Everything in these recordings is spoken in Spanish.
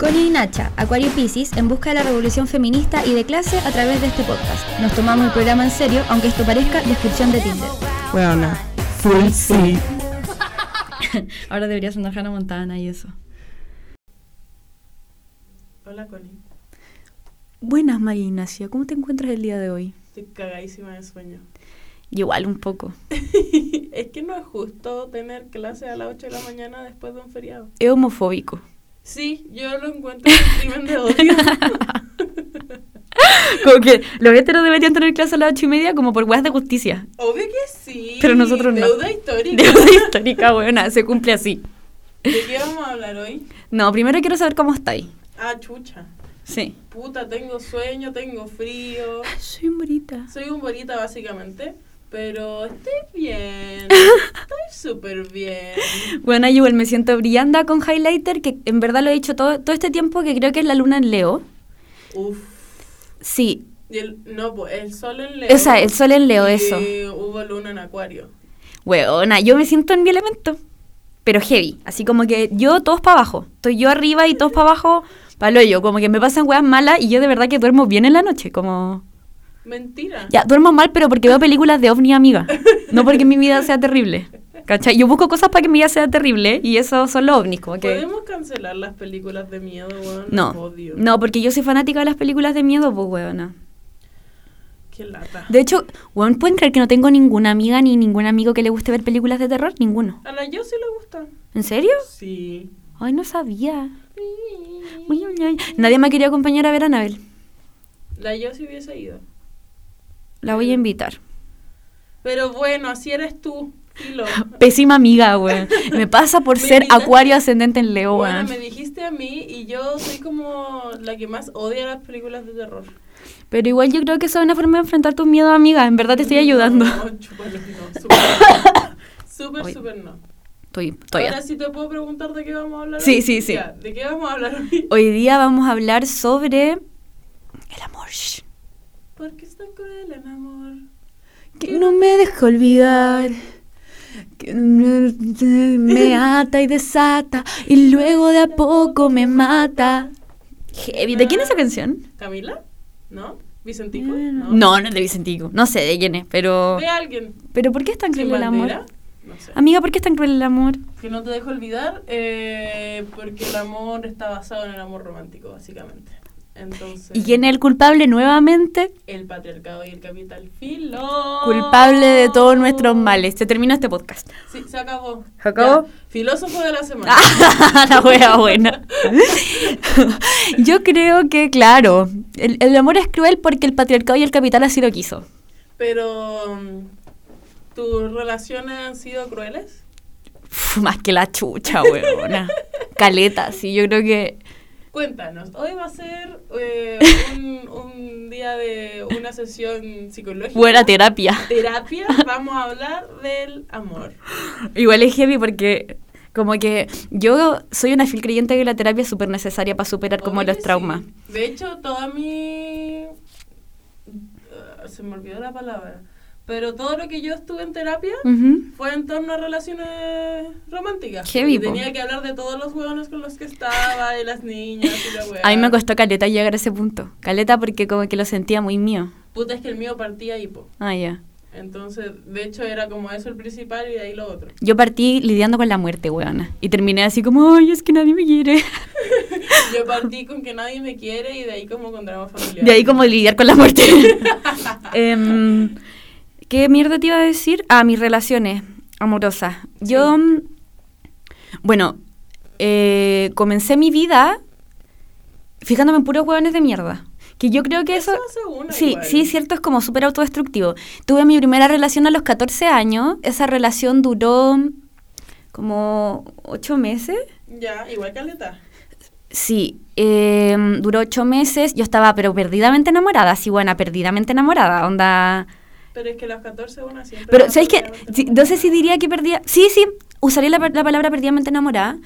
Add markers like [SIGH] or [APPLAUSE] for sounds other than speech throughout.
Connie y Nacha, Acuario Pisces, en busca de la revolución feminista y de clase a través de este podcast. Nos tomamos el programa en serio, aunque esto parezca descripción de Tinder. Bueno, full sí. [LAUGHS] Ahora deberías andar Hannah Montana y eso. Hola, Connie. Buenas, María Ignacia. ¿Cómo te encuentras el día de hoy? Estoy cagadísima de sueño. Igual un poco. [LAUGHS] es que no es justo tener clase a las 8 de la mañana después de un feriado. Es homofóbico. Sí, yo lo encuentro un crimen de odio. [LAUGHS] como que los héteros deberían tener clase a las ocho y media como por weas de justicia. Obvio que sí. Pero nosotros no. Deuda histórica. [LAUGHS] Deuda histórica, buena, se cumple así. ¿De qué vamos a hablar hoy? No, primero quiero saber cómo estáis. Ah, chucha. Sí. Puta, tengo sueño, tengo frío. Soy un bonita. Soy un bonita básicamente. Pero estoy bien. [LAUGHS] Estoy súper bien. Bueno, yo igual me siento brillando con highlighter, que en verdad lo he dicho todo, todo este tiempo, que creo que es la luna en Leo. Uf. Sí. Y el, no, pues el sol en Leo. O sea, el sol en Leo, y eso. hubo luna en Acuario. Weona, yo me siento en mi elemento. Pero heavy. Así como que yo todos para abajo. Estoy yo arriba y todos para abajo, para lo yo. Como que me pasan weas malas y yo de verdad que duermo bien en la noche. Como. Mentira. Ya, duermo mal, pero porque veo películas de ovni amiga. No porque mi vida sea terrible. ¿Cachai? Yo busco cosas para que mi vida sea terrible y eso son los ovnis. Como que... ¿Podemos cancelar las películas de miedo, weón? No, Odio. no, porque yo soy fanática de las películas de miedo, pues, weona. Qué lata. De hecho, weón, ¿pueden creer que no tengo ninguna amiga ni ningún amigo que le guste ver películas de terror? Ninguno. A la yo sí le gusta. ¿En serio? Sí. Ay, no sabía. Uy, uy, uy. Nadie me quería acompañar a ver a Anabel. La yo sí hubiese ido. La voy a invitar. Pero bueno, así eres tú, Filo. [LAUGHS] Pésima amiga, weón. Me pasa por ser invitaste- acuario ascendente en Leo, Bueno, me dijiste a mí y yo soy como la que más odia las películas de terror. Pero igual yo creo que eso es una forma de enfrentar tus miedos, amiga. En verdad te estoy ayudando. No, chúpalo, no. Súper no. Súper, Oye, súper no. Estoy, estoy Ahora sí te puedo preguntar de qué vamos a hablar Sí, hoy? sí, sí. Ya, ¿De qué vamos a hablar hoy? Hoy día vamos a hablar sobre el amor. ¿Por qué es tan cruel el amor? Que no me deja olvidar. Que me me [LAUGHS] ata y desata. Y luego de a poco me mata. Heavy. ¿De quién es esa canción? ¿Camila? ¿No? ¿Vicentico? No, no es de Vicentico. No sé de quién es, pero. ¿De alguien? Pero ¿por qué es tan ¿Sin cruel el amor? No sé. Amiga, ¿por qué es tan cruel el amor? Que no te dejo olvidar, eh, porque el amor está basado en el amor romántico, básicamente. Entonces, ¿Y quién es el culpable nuevamente? el patriarcado y el capital filo. Culpable de todos nuestros males. Se termina este podcast. Sí, se acabó. ¿Se acabó? Ya, Filósofo de la semana. [LAUGHS] la wea buena. [LAUGHS] Yo creo que, claro, el, el amor es cruel porque el patriarcado y el capital así lo quiso. Pero, mm, ¿tus relaciones han sido crueles? Uf, más que la chucha, weona. [LAUGHS] Caleta, sí, yo creo que... Cuéntanos, hoy va a ser eh, un, un día de una sesión psicológica. Buena terapia. Terapia, vamos a hablar del amor. Igual es heavy porque como que yo soy una fiel creyente de que la terapia es súper necesaria para superar como los traumas. De hecho, toda mi... uh, se me olvidó la palabra. Pero todo lo que yo estuve en terapia Ujú. fue en torno a relaciones románticas. Y po. tenía que hablar de todos los hueones con los que estaba, de las niñas y la weá. A mí me costó caleta llegar a ese punto. Caleta porque como que lo sentía muy mío. Puta, es que el mío partía ahí, po. Ah, ya. Entonces, de hecho, era como eso el principal y de ahí lo otro. Yo partí lidiando con la muerte, weona. Y terminé así como, ay, es que nadie me quiere. [LAUGHS] Yo partí con que nadie me quiere y de ahí como con drama familiar. De ahí como lidiar con la muerte. [LAUGHS] Em, ¿Qué mierda te iba a decir? Ah, mis relaciones amorosas. Yo, Sí. bueno, eh, comencé mi vida fijándome en puros hueones de mierda. Que yo creo que eso... Sí, igual. sí, cierto, es como súper autodestructivo. Tuve mi primera relación a los 14 años. Esa relación duró como 8 meses. Ya, igual caleta. Sí, eh, duró ocho meses. Yo estaba, pero perdidamente enamorada, sí, buena, perdidamente enamorada, onda. Pero es que a los 14 una siempre... Pero, ¿sabes qué? Sí, no sé si diría que perdía. Sí, sí, usaría la, la palabra perdidamente enamorada.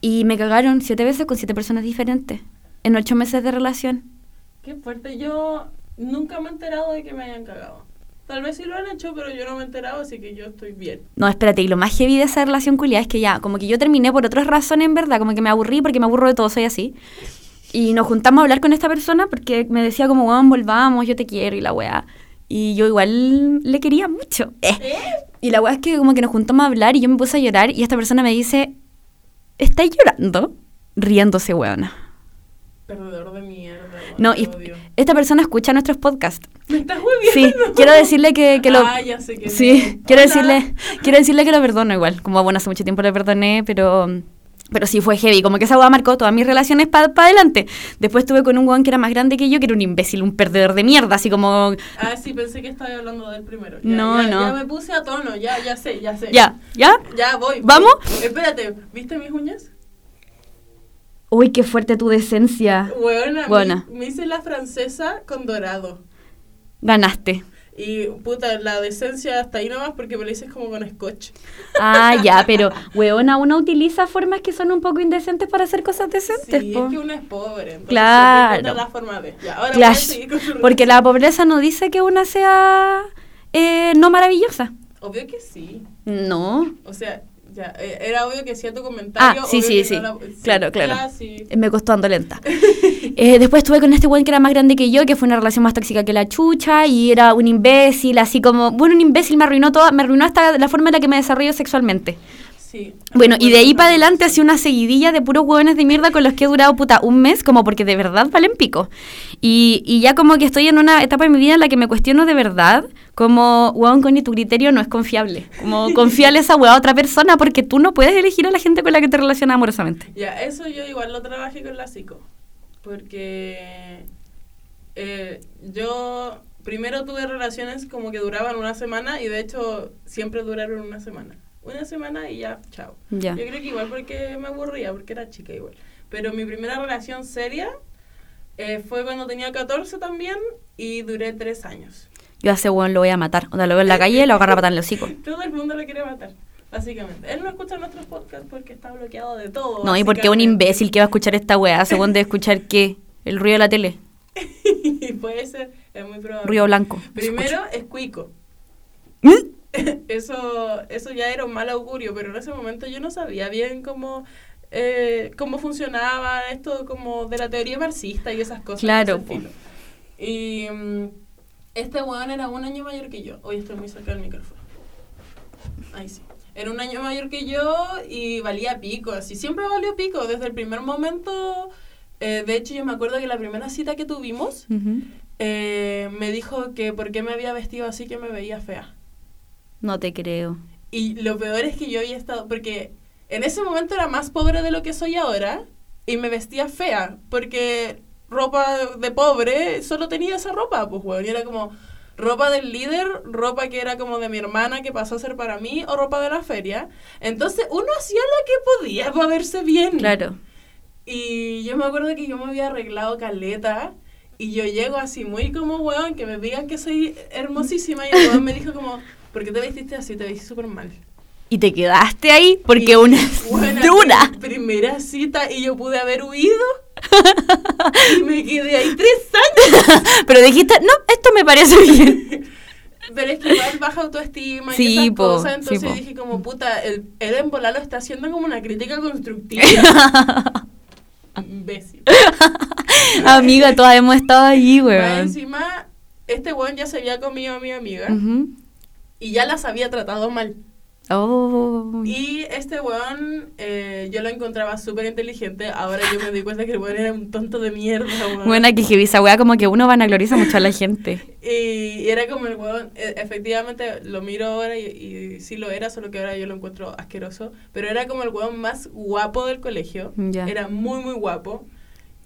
Y me cagaron siete veces con siete personas diferentes en ocho meses de relación. Qué fuerte. Yo nunca me he enterado de que me hayan cagado. Tal vez sí lo han hecho, pero yo no me he enterado, así que yo estoy bien. No, espérate, y lo más heavy de esa relación culiada es que ya, como que yo terminé por otras razones, en verdad, como que me aburrí porque me aburro de todo, soy así. Y nos juntamos a hablar con esta persona porque me decía como, weón, volvamos, yo te quiero y la weá. Y yo igual le quería mucho. Eh. Y la weá es que como que nos juntamos a hablar y yo me puse a llorar y esta persona me dice, ¿estáis llorando? Riéndose, weona. Perdedor de mierda. No, y odio. esta persona escucha nuestros podcasts. ¿Me estás Sí, quiero decirle que, que lo... Ah, ya sé quién Sí, quiero Hola. decirle, quiero decirle que lo perdono igual. Como bueno, hace mucho tiempo lo perdoné, pero pero sí fue heavy. Como que esa weá marcó todas mis relaciones para adelante. Después estuve con un weón que era más grande que yo, que era un imbécil, un perdedor de mierda, así como Ah, sí, pensé que estaba hablando del primero. Ya, No, ya, no. Ya me puse a tono, ya, ya sé, ya sé. ya, ya. Ya voy. voy. ¿Vamos? Espérate, ¿viste mis uñas? Uy, qué fuerte tu decencia. Buena. Buena. Me, me hice la francesa con dorado. Ganaste. Y puta, la decencia hasta ahí nomás porque me lo hice como con scotch. Ah, ya, [LAUGHS] pero weona, uno utiliza formas que son un poco indecentes para hacer cosas decentes, Sí, po. es que uno es pobre. Claro. la forma de. Ya, ahora con porque la pobreza no dice que una sea eh, no maravillosa. Obvio que sí. No. O sea, ya, eh, era obvio que hacía tu comentario. Ah, sí, sí, sí. no la- Claro, claro. ya, sí. Me costó ando lenta. [LAUGHS] Eh, después estuve con este weón que era más grande que yo, que fue una relación más tóxica que la chucha, y era un imbécil, así como, bueno, un imbécil me arruinó toda, me arruinó hasta la forma en la que me desarrollo sexualmente. Sí. Bueno, y de ahí para adelante hacía una seguidilla de puros hueones de mierda con los que he durado puta un mes, como porque de verdad valen pico. Y, y ya como que estoy en una etapa de mi vida en la que me cuestiono de verdad, como, hueón, Connie, tu criterio no es confiable. Como [LAUGHS] confiarle esa hueá a otra persona porque tú no puedes elegir a la gente con la que te relacionas amorosamente. Ya, eso yo igual lo trabajé con la psico. Porque eh, yo primero tuve relaciones como que duraban una semana y de hecho siempre duraron una semana. Una semana y ya, chao. Ya. Yo creo que igual porque me aburría, porque era chica igual. Pero mi primera relación seria eh, fue cuando tenía 14 también y duré 3 años. Yo a ese weón lo voy a matar. O sea, lo veo en la calle y lo agarro a patar en el hocico. [LAUGHS] Todo el mundo lo quiere matar, básicamente. Él no escucha nuestros podcasts porque está bloqueado de todo. No, y porque un imbécil que va a escuchar esta weá, [LAUGHS] según de escuchar qué? El ruido de la tele. Puede ser, es muy probable. Ruido blanco. Primero es cuico. ¿Mm? [LAUGHS] Eso, eso ya era un mal augurio, pero en ese momento yo no sabía bien cómo, eh, cómo funcionaba esto como de la teoría marxista y esas cosas. Claro. Y mm, este weón era un año mayor que yo. Hoy estoy muy cerca del micrófono. Ahí sí. Era un año mayor que yo y valía pico, así. Siempre valió pico, desde el primer momento. eh, de hecho, yo me acuerdo que la primera cita que tuvimos, eh, me dijo que por qué me había vestido así que me veía fea. No te creo. Y lo peor es que yo había estado, porque en ese momento era más pobre de lo que soy ahora y me vestía fea, porque ropa de pobre solo tenía esa ropa, pues weón, y era como ropa del líder, ropa que era como de mi hermana que pasó a ser para mí o ropa de la feria. Entonces uno hacía lo que podía para verse bien. Claro. Y yo me acuerdo que yo me había arreglado caleta y yo llego así muy como weón, que me digan que soy hermosísima y el weón me dijo como, ¿por qué te vestiste así? Te vestiste súper mal. Y te quedaste ahí porque Y, una [LAUGHS] dura. pri- Primera cita y yo pude haber huido [LAUGHS] y me quedé ahí tres años. Pero dijiste, no, esto me parece bien. [LAUGHS] Pero es que igual baja autoestima Sí, y esas po, cosas, entonces dije como puta, el, volar lo está haciendo como una crítica constructiva. [LAUGHS] Imbécil. Amiga, todas hemos estado allí, weón. encima, este weón ya se había comido a mi amiga y ya las había tratado mal. Oh. Y este weón, eh, yo lo encontraba súper inteligente. Ahora yo me di cuenta que el weón era un tonto de mierda, weón. Buena que esa weá como que uno vanagloriza mucho a la gente. [LAUGHS] Y era como el weón, e- efectivamente lo miro ahora y, y sí lo era, solo que ahora yo lo encuentro asqueroso. Pero era como el weón más guapo del colegio. Era muy, muy guapo.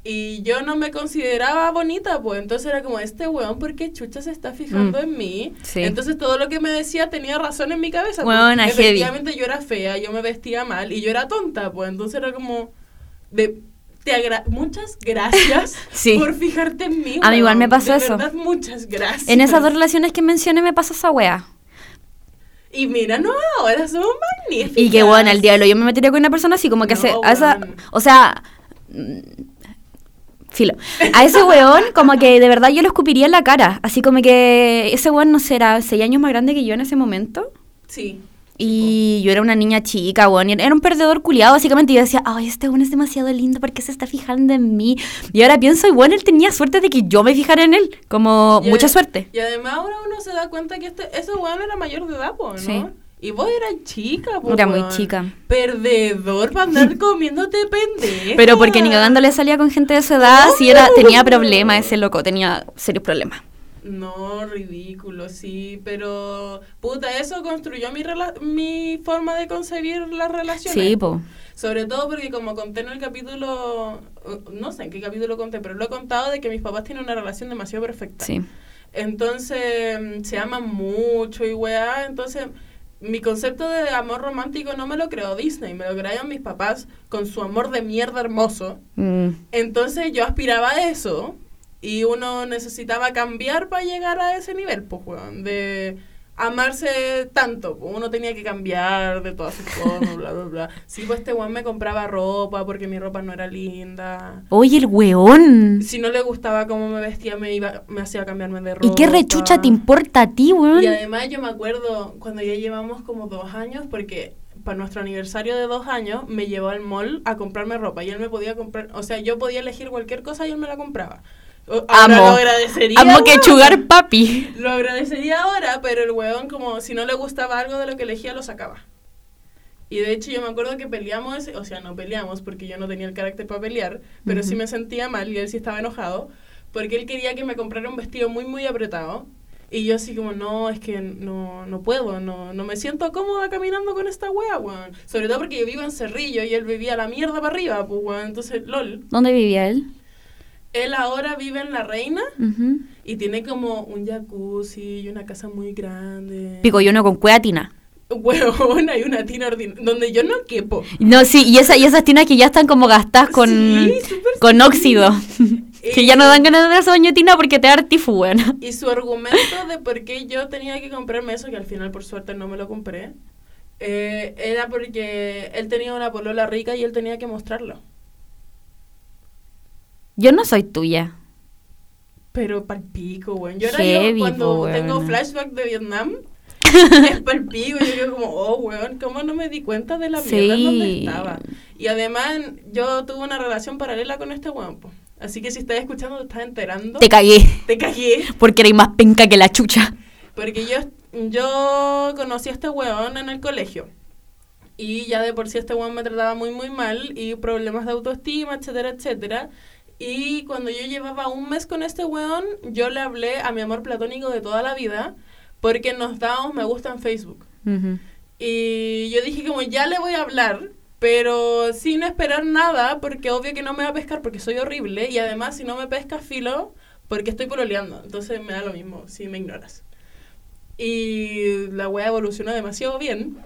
Y yo no me consideraba bonita, pues entonces era como, este weón, ¿por qué chucha se está fijando Mm. en mí? Sí. Entonces todo lo que me decía tenía razón en mi cabeza. pues. Weona, heavy. Efectivamente yo era fea, yo me vestía mal y yo era tonta, pues entonces era como, de, te agra- muchas gracias [LAUGHS] Sí. por fijarte en mí. A mí igual me pasó De eso. verdad, muchas gracias. En esas dos relaciones que mencioné me pasó esa weá. Y mira, no, ahora somos magníficos. Y que bueno, al diablo, yo me metería con una persona así como que No, se, esa, o sea, mm, filo, a ese weón como que de verdad yo lo escupiría en la cara, así como que ese weón no será seis años más grande que yo en ese momento. Sí. Y yo era una niña chica, weón. Era un perdedor culiado, básicamente. Y yo decía, ay, este weón es demasiado lindo, ¿por qué se está fijando en mí? Y ahora pienso, y bueno, él tenía suerte de que yo me fijara en él. Como Y mucha suerte. Y además ahora uno se da cuenta que este, ese weón era mayor de edad, ¿no? Sí. Y vos eras chica, po, Era muy chica. Perdedor para andar [LAUGHS] comiéndote pendeja. Pero porque ni cagando le salía con gente de su edad, sí era, tenía problemas ese loco, tenía serios problemas. No, ridículo, sí, pero puta, eso construyó mi, rela- mi forma de concebir las relaciones. Sí, po. Sobre todo porque como conté en el capítulo, uh, no sé en qué capítulo conté, pero lo he contado de que mis papás tienen una relación demasiado perfecta. Sí. Entonces mm, se aman mucho y weá, entonces mi concepto de amor romántico no me lo creó Disney, me lo crearon mis papás con su amor de mierda hermoso. Mm. Entonces yo aspiraba a eso y uno necesitaba cambiar para llegar a ese nivel, pues, weón, de amarse tanto. Uno tenía que cambiar de todas sus formas, bla, bla, bla. Sí, pues este weón me compraba ropa porque mi ropa no era linda. Oye, el weón. Si no le gustaba cómo me vestía, me iba me hacía cambiarme de ropa. ¿Y qué rechucha te importa a ti, weón? Y además yo me acuerdo cuando ya llevamos como dos años, porque para nuestro aniversario de dos años me llevó al mall a comprarme ropa y él me podía comprar, o sea, yo podía elegir cualquier cosa y él me la compraba. Ahora Amo. lo agradecería. Amo que chugar papi. Lo agradecería ahora, pero el weón como si no le gustaba algo de lo que elegía lo sacaba. Y de hecho yo me acuerdo que peleamos, o sea, no peleamos porque yo no tenía el carácter para pelear, pero sí Ujú. me sentía mal y él sí estaba enojado porque él quería que me comprara un vestido muy muy apretado y yo así como, no, es que no, no puedo, no, no me siento cómoda caminando con esta wea, weón. Sobre todo porque yo vivo en Cerrillo y él vivía la mierda para arriba, pues weón, entonces, lol. ¿Dónde vivía él? Él ahora vive en La Reina y tiene como un jacuzzi y una casa muy grande. Pico yo no con cueatina. Huevón, hay una tina ordinaria donde yo no quepo. No, sí, y, esa, y esas tinas que ya están como gastadas con, Sí, con óxido. [LAUGHS] que ya no dan ganas de darse baño tina porque te da artifú, weón. Y su argumento de por qué yo tenía que comprarme eso, que al final por suerte no me lo compré, eh, era porque él tenía una polola rica y él tenía que mostrarlo. Yo no soy tuya. Pero palpico, weón. Yo era Heavy, yo cuando tengo flashback de Vietnam, [LAUGHS] es palpico. Yo digo como, oh, weón, ¿cómo no me di cuenta de la mierda en donde Sí. estaba? Y además, yo tuve una relación paralela con este weón, po. Así que si estás escuchando, te estás enterando. Te cagué. Te cagué. Porque eres más penca que la chucha. Porque yo, yo conocí a este weón en el colegio. Y ya de por sí este weón me trataba muy, muy mal. Y problemas de autoestima, etcétera, etcétera. Y cuando yo llevaba un mes con este weón, yo le hablé a mi amor platónico de toda la vida. Porque nos dábamos me gusta en Facebook. Y yo dije como ya le voy a hablar, pero sin esperar nada, porque obvio que no me va a pescar porque soy horrible. Y además si no me pesca filo, porque estoy pololeando. Entonces me da lo mismo si me ignoras. Y la wea evolucionó demasiado bien.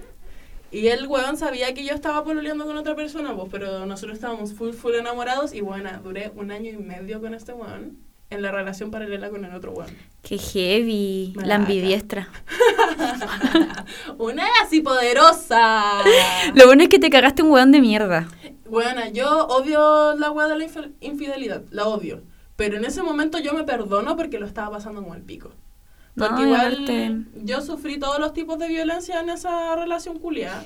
Y el weón sabía que yo estaba pololeando con otra persona, pues, pero nosotros estábamos full, full enamorados. Y bueno, duré un año y medio con este weón en la relación paralela con el otro weón. Qué heavy. La ambidiestra. [LAUGHS] una así poderosa. Lo bueno es que te cagaste un weón de mierda. Bueno, yo odio la weá de la infi- infidelidad, la odio. Pero en ese momento yo me perdono porque lo estaba pasando como el pico. Porque igual yo sufrí todos los tipos de violencia en esa relación culiada.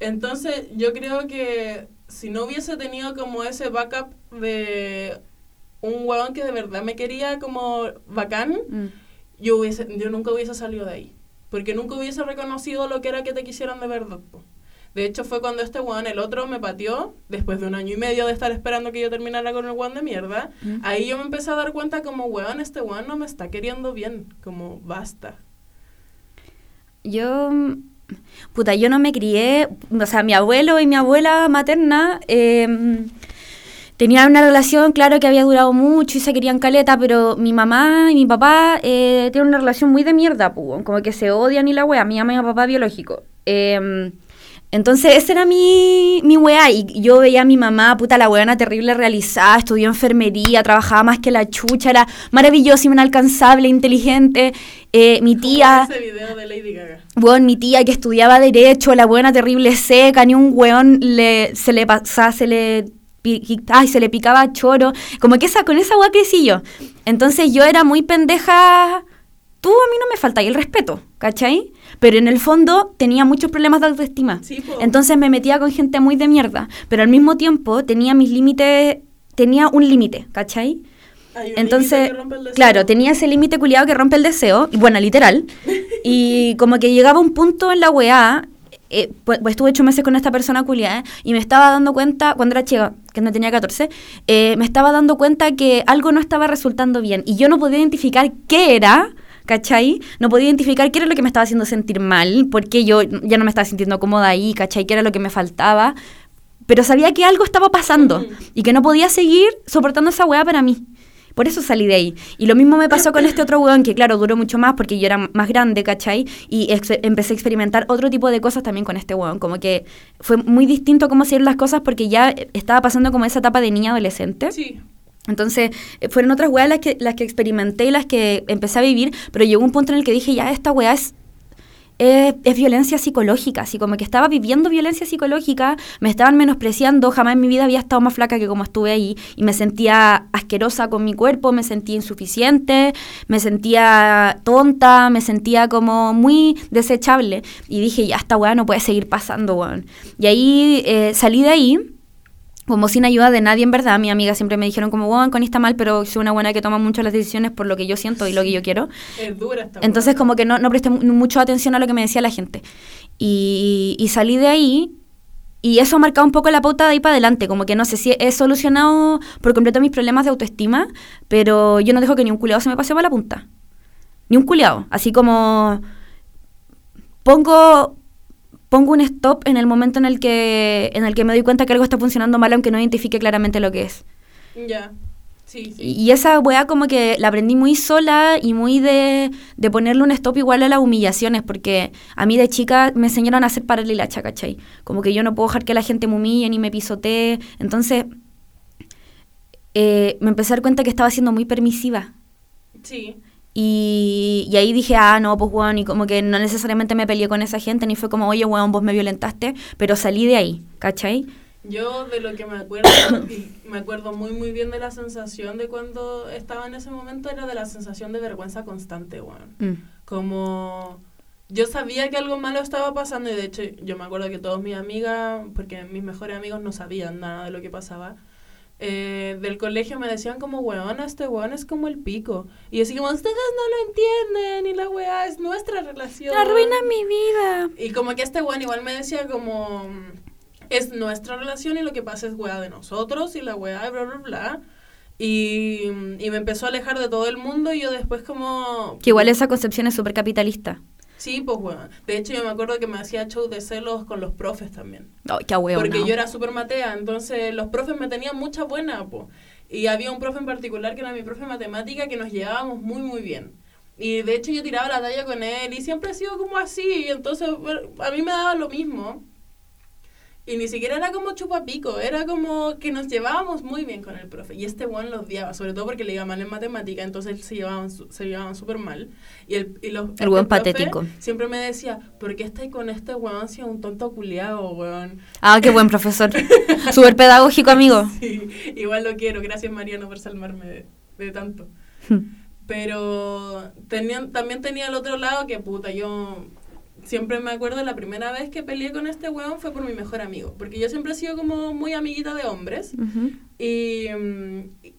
Entonces yo creo que si no hubiese tenido como ese backup de un huevón que de verdad me quería como bacán, Mm. yo, hubiese, yo nunca hubiese salido de ahí. Porque nunca hubiese reconocido lo que era que te quisieran de verdad. po. De hecho, fue cuando este weón, el otro, me pateó, después de un año y medio de estar esperando que yo terminara con el weón de mierda. Ahí yo me empecé a dar cuenta como, weón, este weón no me está queriendo bien. Como, basta. Yo, puta, yo no me crié, o sea, mi abuelo y mi abuela materna eh, tenían una relación, claro que había durado mucho y se querían caleta, pero mi mamá y mi papá eh, tienen una relación muy de mierda, pu, como que se odian y la wea, mi mamá y mi papá biológico. Eh, entonces, esa era mi, mi weá. Y yo veía a mi mamá, puta, la weona terrible realizada, estudió enfermería, trabajaba más que la chucha, era maravillosa, inalcanzable, inteligente. Eh, mi tía. Ese video de Lady Gaga. Weón, mi tía que estudiaba Derecho, la buena terrible seca, ni un weón le, se le pasaba, se le, ay, se le picaba choro. Como que esa, con esa weá crecí yo. Entonces yo era muy pendeja tú a mí no me falta y el respeto, ¿cachai? Pero en el fondo tenía muchos problemas de autoestima. Sí. Entonces me metía con gente muy de mierda, pero al mismo tiempo tenía mis límites, tenía un límite, ¿cachai? Entonces, claro, tenía ese límite culiado que rompe el deseo, y bueno, literal, y [LAUGHS] como que llegaba un punto en la weá, eh, pues, pues estuve ocho meses con esta persona culiada, y me estaba dando cuenta, cuando era chica, que no tenía 14, eh, me estaba dando cuenta que algo no estaba resultando bien, y yo no podía identificar qué era, ¿cachai? No podía identificar qué era lo que me estaba haciendo sentir mal, porque yo ya no me estaba sintiendo cómoda ahí, ¿cachai? ¿Qué era lo que me faltaba? Pero sabía que algo estaba pasando y que no podía seguir soportando esa weá para mí. Por eso salí de ahí. Y lo mismo me pasó con este otro weón, que claro, duró mucho más porque yo era más grande, ¿cachai? Y empecé a experimentar otro tipo de cosas también con este weón. Como que fue muy distinto cómo hacer las cosas porque ya estaba pasando como esa etapa de niña adolescente. Sí. Entonces, eh, fueron otras weas las que, las que experimenté y las que empecé a vivir, pero llegó un punto en el que dije, ya, esta wea es, es, violencia psicológica, así como que estaba viviendo violencia psicológica, me estaban menospreciando, jamás en mi vida había estado más flaca que como estuve ahí, y me sentía asquerosa con mi cuerpo, me sentía insuficiente, me sentía tonta, me sentía como muy desechable, y dije, ya, esta wea no puede seguir pasando, weón. Y ahí eh, salí de ahí, como sin ayuda de nadie en verdad. Mi amiga siempre me dijeron como, bueno, Connie está mal, pero soy una buena que toma mucho las decisiones por lo que yo siento y lo que yo quiero. Es dura esta Entonces como que no, no presté mu- mucho atención a lo que me decía la gente. Y, y salí de ahí y eso ha marcado un poco la pauta de ahí para adelante. Como que no sé si he solucionado por completo mis problemas de autoestima, pero yo no dejo que ni un culiado se me pase por la punta. Ni un culiado. Así como pongo pongo un stop en el momento en el que en el que me doy cuenta que algo está funcionando mal aunque no identifique claramente lo que es. Ya. Sí, sí. Y, y esa weá como que la aprendí muy sola y muy de, de ponerle un stop igual a las humillaciones, porque a mí de chica me enseñaron a hacer paralilacha, ¿cachai? Como que yo no puedo dejar que la gente me humille ni me pisotee. Entonces, eh, me empecé a dar cuenta que estaba siendo muy permisiva. Sí. Y, y ahí dije, ah, no, pues weón, y como que no necesariamente me peleé con esa gente, ni fue como, oye, weón, vos me violentaste, pero salí de ahí, ¿cachai? Yo de lo que me acuerdo, y me acuerdo muy muy bien de la sensación de cuando estaba en ese momento, era de la sensación de vergüenza constante, weón. Mm. Como yo sabía que algo malo estaba pasando y de hecho yo me acuerdo que todos mis amigas, porque mis mejores amigos no sabían nada de lo que pasaba, eh, del colegio me decían como, weón, este weón es como el pico. Y así como, ustedes no lo entienden y la weá es nuestra relación. Arruina mi vida. Y como que este weón igual me decía como, es nuestra relación y lo que pasa es weá de nosotros y la weá de bla, bla, bla. Y, y me empezó a alejar de todo el mundo y yo después como... Que igual esa concepción es súper capitalista. Sí, pues weón. De hecho yo me acuerdo que me hacía show de celos con los profes también. Ay, qué huevo. Porque yo era súper matea, entonces los profes me tenían mucha buena, po. Y había un profe en particular que era mi profe de matemática que nos llevábamos muy, muy bien. Y de hecho yo tiraba la talla con él y siempre ha sido como así, y entonces a mí me daba lo mismo. Y ni siquiera era como chupapico, era como que nos llevábamos muy bien con el profe. Y este weón lo odiaba, sobre todo porque le iba mal en matemática, entonces se llevaban se llevaban súper mal. Y el, y los, El profe patético. Siempre me decía, ¿por qué estáis con este weón si es un tonto culiado, weón? Ah, qué buen profesor. Súper pedagógico, amigo. [LAUGHS] Sí, igual lo quiero. Gracias, Mariano, por salvarme de, de tanto. Pero tenían, también tenía el otro lado que, puta, yo siempre me acuerdo la primera vez que peleé con este weón fue por mi mejor amigo. Porque yo siempre he sido como muy amiguita de hombres. Y,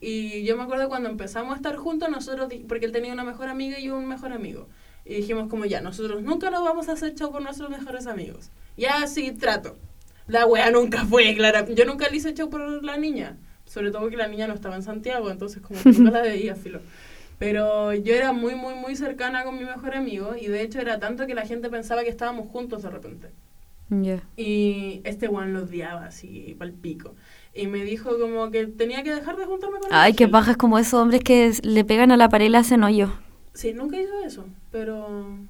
y yo me acuerdo cuando empezamos a estar juntos, nosotros, porque él tenía una mejor amiga y yo un mejor amigo. Y dijimos como ya, nosotros nunca nos vamos a hacer chau por nuestros mejores amigos. Ya sí, trato. La wea nunca fue, clara. Yo nunca le hice chau por la niña. Sobre todo porque la niña no estaba en Santiago, entonces como que nunca la veía, filo. Pero yo era muy, muy, muy cercana con mi mejor amigo y de hecho era tanto que la gente pensaba que estábamos juntos de repente. Y este one lo odiaba así, pal pico. Y me dijo como que tenía que dejar de juntarme con él. Ay, qué Sí. paja es como esos hombres que le pegan a la pared y le hacen hoyo. Sí, nunca hizo eso, pero...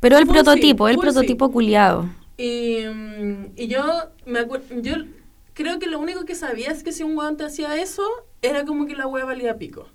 Pero el sí, prototipo, el full sí. prototipo culiado. Y, mm, y yo me acuerdo, yo creo que lo único que sabía es que si un weón te hacía eso, era como que la wea valía pico.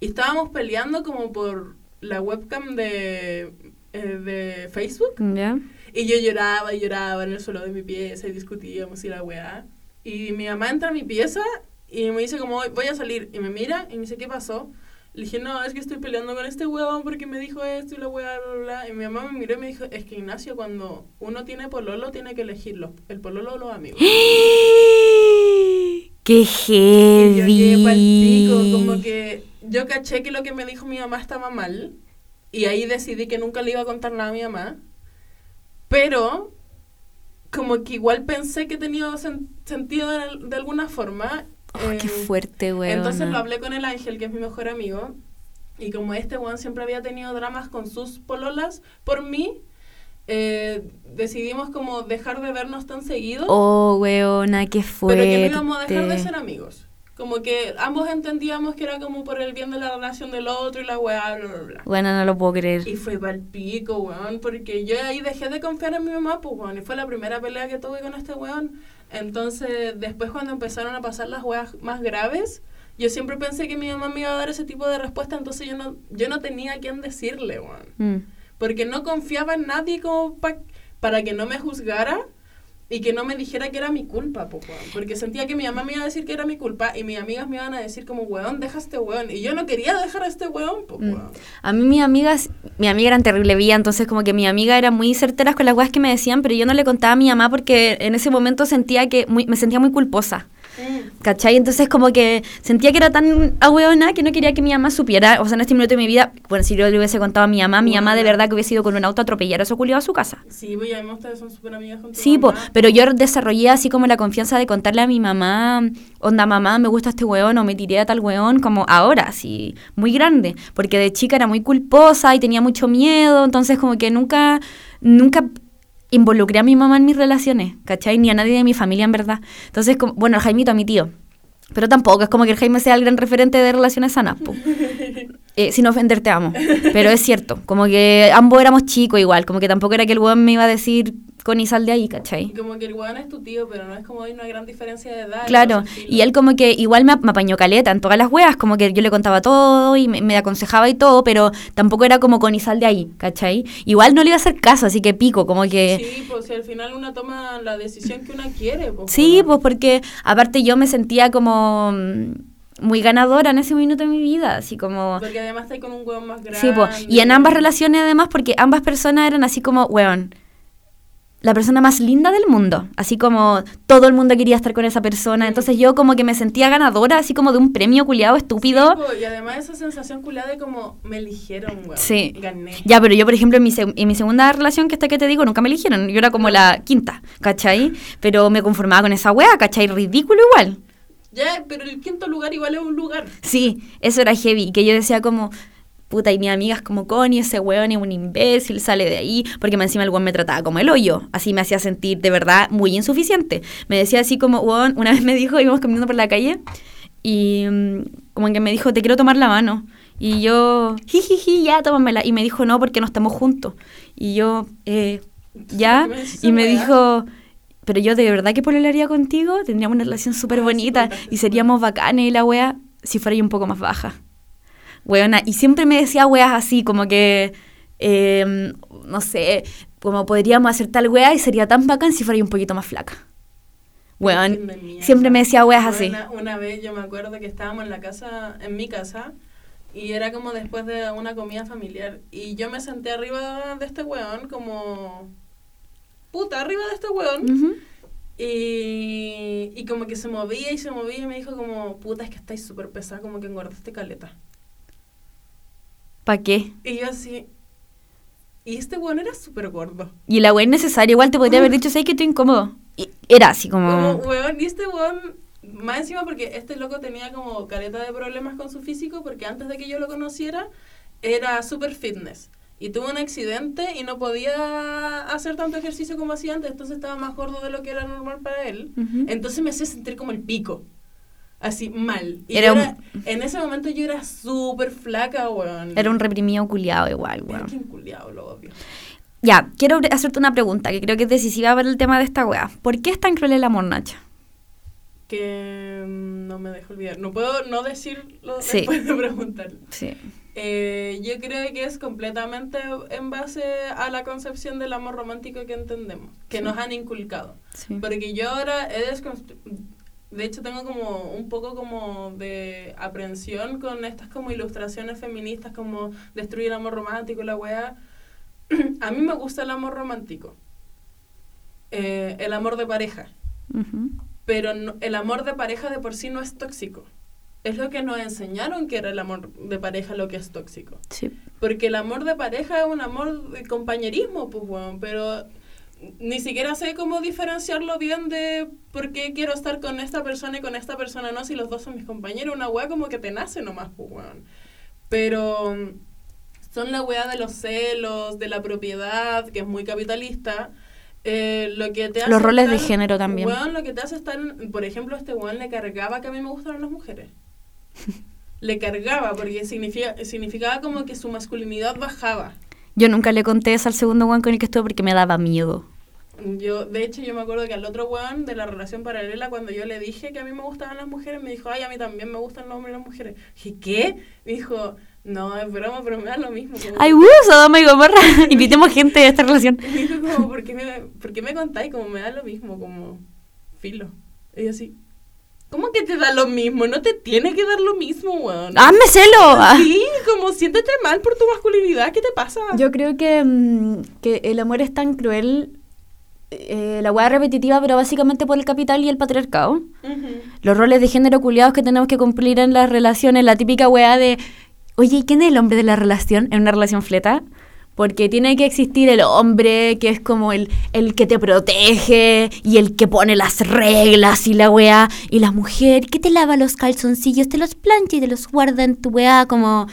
Y estábamos peleando como por la webcam de, eh, de Facebook. ¿Ya? Y yo lloraba y lloraba en el suelo de mi pieza y discutíamos y la weá. Y mi mamá entra a mi pieza y me dice como, voy a salir. Y me mira y me dice, ¿qué pasó? Le dije, no, es que estoy peleando con este huevón porque me dijo esto y la hueá, bla, bla, bla. Y mi mamá me miró y me dijo, es que Ignacio, cuando uno tiene pololo, tiene que elegirlo. El pololo o los amigos. [GASPS] ¡Qué Y yo quedé pa'l pico, heavy! como que yo caché que lo que me dijo mi mamá estaba mal. Y ahí decidí que nunca le iba a contar nada a mi mamá. Pero, como que igual pensé que tenía sen- sentido de, de alguna forma. Oh, ¡Qué eh, fuerte, weón! Entonces lo hablé con el Ángel, que es mi mejor amigo. Y como este weón siempre había tenido dramas con sus pololas por mí, eh, decidimos como dejar de vernos tan seguido. ¡Oh, weona, qué pero fuerte! que no íbamos a dejar de ser amigos. Como que ambos entendíamos que era como por el bien de la relación del otro y la weá, bla, bla, bla. Bueno, no lo puedo creer. Y fue pa'l pico, weón, porque yo ahí dejé de confiar en mi mamá, pues, weón, y fue la primera pelea que tuve con este weón. Entonces, después cuando empezaron a pasar las weas más graves, yo siempre pensé que mi mamá me iba a dar ese tipo de respuesta, entonces yo no, yo no tenía a quién decirle, weón. Mm. Porque no confiaba en nadie como pa- para que no me juzgara y que no me dijera que era mi culpa, po. Porque sentía que mi mamá me iba a decir que era mi culpa y mis amigas me iban a decir como, weón, deja a este weón. Y yo no quería dejar a este weón, po, Mm. weón. A mí mis amigas, mi amiga eran terrible vía, entonces como que mi amiga era muy certeras con las cosas que me decían, pero yo no le contaba a mi mamá porque en ese momento sentía que muy- me sentía muy culposa. ¿Cachai? Entonces como que sentía que era tan ahueona que no quería que mi mamá supiera, o sea, en este minuto de mi vida, bueno, si yo le hubiese contado a mi mamá, mi mamá de verdad que hubiese ido con un auto a atropellar a su culiado a su casa. Sí, pues ya ustedes son súper amigas con tu Sí, po, mamá. pero yo desarrollé así como la confianza de contarle a mi mamá, onda mamá, me gusta este weón o me tiré a tal weón, como ahora, así, muy grande, porque de chica era muy culposa y tenía mucho miedo, entonces como que nunca, nunca involucré a mi mamá en mis relaciones, ¿cachai? Ni a nadie de mi familia en verdad. Entonces, como, bueno, el Jaimito a mi tío. Pero tampoco es como que el Jaime sea el gran referente de relaciones sanas. [LAUGHS] Eh, sin ofender, te amo. Pero es cierto, como que ambos éramos chicos igual, como que tampoco era que el weón me iba a decir con y sal de ahí, ¿cachai? Y como que el weón es tu tío, pero no es como hay una gran diferencia de edad. Claro, y él como que igual me, me apañó caleta en todas las weas, como que yo le contaba todo y me, me aconsejaba y todo, pero tampoco era como con y sal de ahí, ¿cachai? Igual no le iba a hacer caso, así que pico, como que... Sí, pues si al final una toma la decisión que una quiere. Pues, Sí, pues porque aparte yo me sentía como mm, muy ganadora en ese minuto de mi vida, así como... Porque además está con un weón más grande. Sí, pues, y en ambas relaciones además, porque ambas personas eran así como, weón, la persona más linda del mundo, así como todo el mundo quería estar con esa persona, entonces yo como que me sentía ganadora, así como de un premio culiado estúpido. Sí, po, y además esa sensación culada de como me eligieron, weón. Sí. Gané. Ya, pero yo, por ejemplo, en mi, en mi segunda relación, que esta que te digo, nunca me eligieron. Yo era como la quinta, ¿cachai? Pero me conformaba con esa wea, ¿cachai? Ridículo igual. Ya, pero el quinto lugar igual es un lugar. Sí, eso era heavy. Que yo decía como, puta, y mis amigas como, Connie, ese weón es un imbécil, sale de ahí. Porque encima el weón me trataba como el hoyo. Así me hacía sentir de verdad muy insuficiente. Me decía así como, weón, una vez me dijo, íbamos caminando por la calle, y mm, como que me dijo, te quiero tomar la mano. Y yo, jijiji, ya, tómamela. Y me dijo, no, porque no estamos juntos. Y yo, eh, ya. [LAUGHS] ¿Por qué me decís Y me dijo, pero yo de verdad que pololaría contigo, tendríamos una relación súper Ah, sí, bonita contaste y seríamos bacanes y la wea si fuera yo un poco más baja. Weona, y siempre me decía weas así, como que, eh, no sé, como podríamos hacer tal wea y sería tan bacán si fuera un poquito más flaca. Weón, siempre me decía weas así. Una, una vez yo me acuerdo que estábamos en la casa, en mi casa, y era como después de una comida familiar. Y yo me senté arriba de este weón, como. Puta, arriba de este weón. Y, y como que se movía y se movía y me dijo como, puta, es que estáis súper pesada, como que engordaste caleta. ¿Pa' qué? Y yo así... Y este weón era súper gordo. Y la es necesaria, igual te podría haber dicho, ¿sabes que estoy incómodo? Y era así como... Como, weón, y este weón, más encima porque este loco tenía como caleta de problemas con su físico, porque antes de que yo lo conociera, era súper fitness. Y tuvo un accidente y no podía hacer tanto ejercicio como hacía antes, entonces estaba más gordo de lo que era normal para él. Ujú. Entonces me hacía sentir como el pico. Así, mal. Y Era un- era- en ese momento yo era súper flaca, weón. Era un reprimido culiado igual, Era weón. que inculiado, lo obvio. Ya, quiero hacerte una pregunta que creo que es decisiva para el tema de esta wea. ¿Por qué es tan cruel el amor, Nacha? Que mm, no me dejo olvidar. No puedo no decirlo Sí. después de preguntar. Sí. Eh, yo creo que es completamente en base a la concepción del amor romántico que entendemos, que Sí. nos han inculcado. sí. Porque yo ahora he desconstru- de hecho tengo como un poco como de aprensión con estas como ilustraciones feministas como destruir el amor romántico, la weá. [CLEARS THROAT] A mí me gusta el amor romántico. Eh, el amor de pareja. Pero no- el amor de pareja de por sí no es tóxico. Es lo que nos enseñaron que era el amor de pareja lo que es tóxico. Sí. Porque el amor de pareja es un amor de compañerismo, pues, weón. Pero ni siquiera sé cómo diferenciarlo bien de por qué quiero estar con esta persona y con esta persona no, si los dos son mis compañeros. Una weá como que te nace nomás, pues, weón. Pero mm, son la weá de los celos, de la propiedad, que es muy capitalista. eh, lo que te hace Los roles de género también. Weón, lo que te hace estar, por ejemplo, este weón le cargaba que a mí me gustaron las mujeres. [LAUGHS] le cargaba porque significa, significaba como que su masculinidad bajaba. Yo nunca le conté eso al segundo one con el que estuve porque me daba miedo. Yo, de hecho, yo me acuerdo que al otro weón de la relación paralela, cuando yo le dije que a mí me gustaban las mujeres, me dijo, ay, a mí también me gustan los hombres y las mujeres. Dije, ¿qué? Me dijo, no, es broma, pero me da lo mismo. Como- ¡Ay, uh! Sodoma y Gomorra! [LAUGHS] Invitemos gente a esta relación. [LAUGHS] Me dijo como, ¿por qué me, ¿por qué me contáis? Como me da lo mismo, como filo. Y yo así, ¿cómo que te da lo mismo? No te tiene que dar lo mismo, weón. ¡Hazme celo! Sí, como siéntete mal por tu masculinidad, ¿qué te pasa? Yo creo que, mm, que el amor es tan cruel, eh, la hueá repetitiva, pero básicamente por el capital y el patriarcado. Los roles de género culiados que tenemos que cumplir en las relaciones, la típica weá de, oye, ¿y quién es el hombre de la relación en una relación fleta? Porque tiene que existir el hombre que es como el, el que te protege y el que pone las reglas y la weá. Y la mujer que te lava los calzoncillos, te los plancha y te los guarda en tu weá como...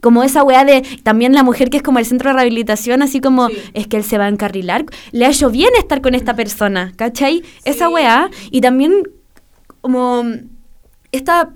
Como esa weá de también la mujer que es como el centro de rehabilitación, así como Sí. es que él se va a encarrilar. Le ha hecho bien estar con esta persona, ¿cachai? Esa weá. Y también como esta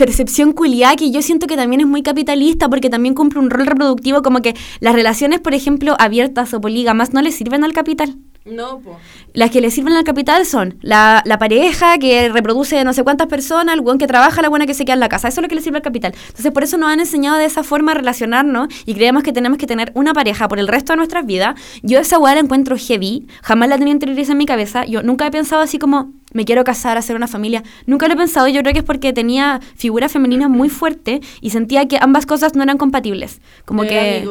percepción culiada que yo siento que también es muy capitalista porque también cumple un rol reproductivo como que las relaciones, por ejemplo, abiertas o polígamas no le sirven al capital. No, po. Las que le sirven al capital son la, la pareja que reproduce no sé cuántas personas, el buen que trabaja, la buena que se queda en la casa. Eso es lo que le sirve al capital. Entonces, por eso nos han enseñado de esa forma a relacionarnos y creemos que tenemos que tener una pareja por el resto de nuestras vidas. Yo esa weá la encuentro heavy. Jamás la tenía interiorizada en mi cabeza. Yo nunca he pensado así como me quiero casar, hacer una familia. Nunca lo he pensado. Yo creo que es porque tenía figura femenina muy fuerte y sentía que ambas cosas no eran compatibles. Como que...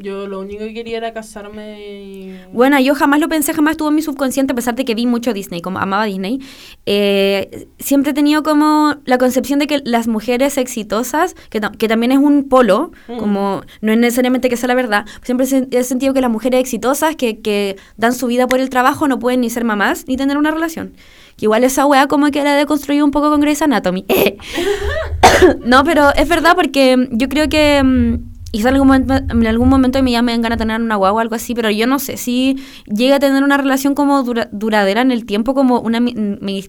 Yo lo único que quería era casarme y... Bueno, yo jamás lo pensé, jamás estuvo en mi subconsciente, a pesar de que vi mucho Disney, como amaba Disney. Eh, siempre he tenido como la concepción de que las mujeres exitosas, que, que también es un polo, Mm. como no es necesariamente que sea la verdad, siempre he sen- he sentido que las mujeres exitosas que, que dan su vida por el trabajo no pueden ni ser mamás ni tener una relación. Que igual esa weá como que la he deconstruido un poco con Grey's Anatomy. [LAUGHS] [COUGHS] no, pero es verdad porque yo creo que... mm, Quizá en algún, momento, en algún momento de mi vida me dan ganas de tener una guagua o algo así, pero yo no sé si llega a tener una relación como dura- duradera en el tiempo, como una,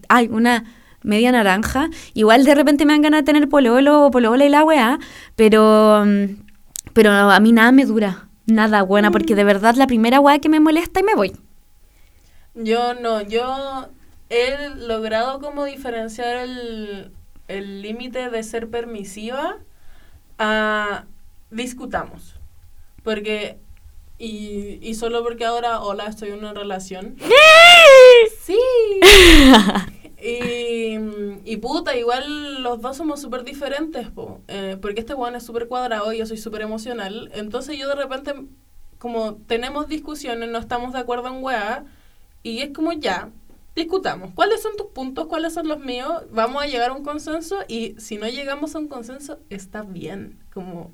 ay, una media naranja. Igual de repente me dan ganas de tener pololo o polola y la weá, pero, mm, pero a mí nada me dura. Nada buena, porque de verdad la primera weá que me molesta y me voy. Yo no, yo he logrado como diferenciar el el límite de ser permisiva a discutamos. Porque, y, y solo porque ahora, hola, estoy en una relación. Sí. Y, y puta, igual los dos somos súper diferentes, po. Eh, porque este weón es súper cuadrado y yo soy súper emocional. Entonces yo de repente, como tenemos discusiones, no estamos de acuerdo en weá, y es como ya, discutamos. ¿Cuáles son tus puntos? ¿Cuáles son los míos? Vamos a llegar a un consenso y si no llegamos a un consenso, está bien. Como,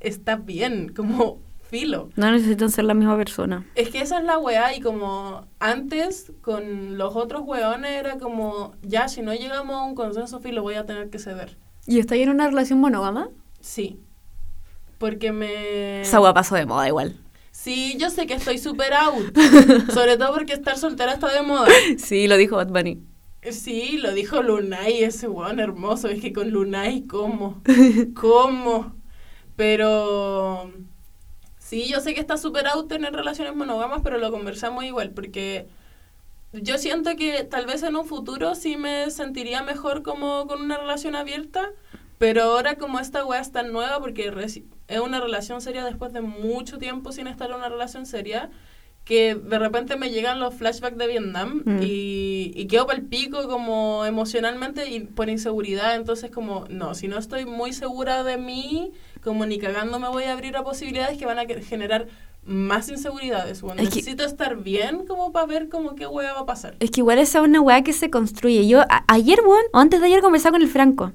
está bien, como filo. No necesitan ser la misma persona. Es que esa es la weá y como antes con los otros weones era como, ya, si no llegamos a un consenso, filo, voy a tener que ceder. ¿Y estáis en una relación monógama? Sí. Porque me... Esa weá pasó de moda igual. Sí, yo sé que estoy súper out. [LAUGHS] Sobre todo porque estar soltera está de moda. Sí, lo dijo Bad Bunny. Sí, lo dijo Lunay, ese weón hermoso. Es que con Lunay, ¿cómo? [LAUGHS] ¿Cómo? Pero... Sí, yo sé que está súper out tener relaciones monógamas, pero lo conversamos igual, porque yo siento que tal vez en un futuro sí me sentiría mejor como con una relación abierta, pero ahora como esta weá es tan nueva, porque es una relación seria después de mucho tiempo sin estar en una relación seria, que de repente me llegan los flashbacks de Vietnam Mm. y, y quedo pal pico como emocionalmente y por inseguridad. Entonces como, no, si no estoy muy segura de mí, como ni cagando me voy a abrir a posibilidades que van a que- generar más inseguridades. Bueno, Es que- necesito estar bien como para ver como qué hueá va a pasar. Es que igual esa es una weá que se construye. Yo a- ayer, weón, o antes de ayer conversaba con el Franco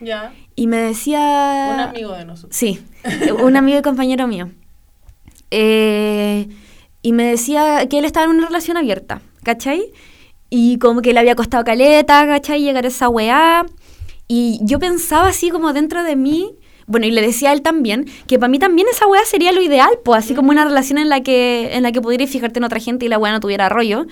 Ya, y me decía... un amigo de nosotros. Sí, un amigo y compañero mío. Eh, y me decía que él estaba en una relación abierta, ¿cachai? Y como que le había costado caleta, ¿cachai? Llegar a esa weá. Y yo pensaba así como dentro de mí, bueno, y le decía a él también, que para mí también esa weá sería lo ideal, pues así como una relación en la que, en la que pudieras fijarte en otra gente y la weá no tuviera rollo.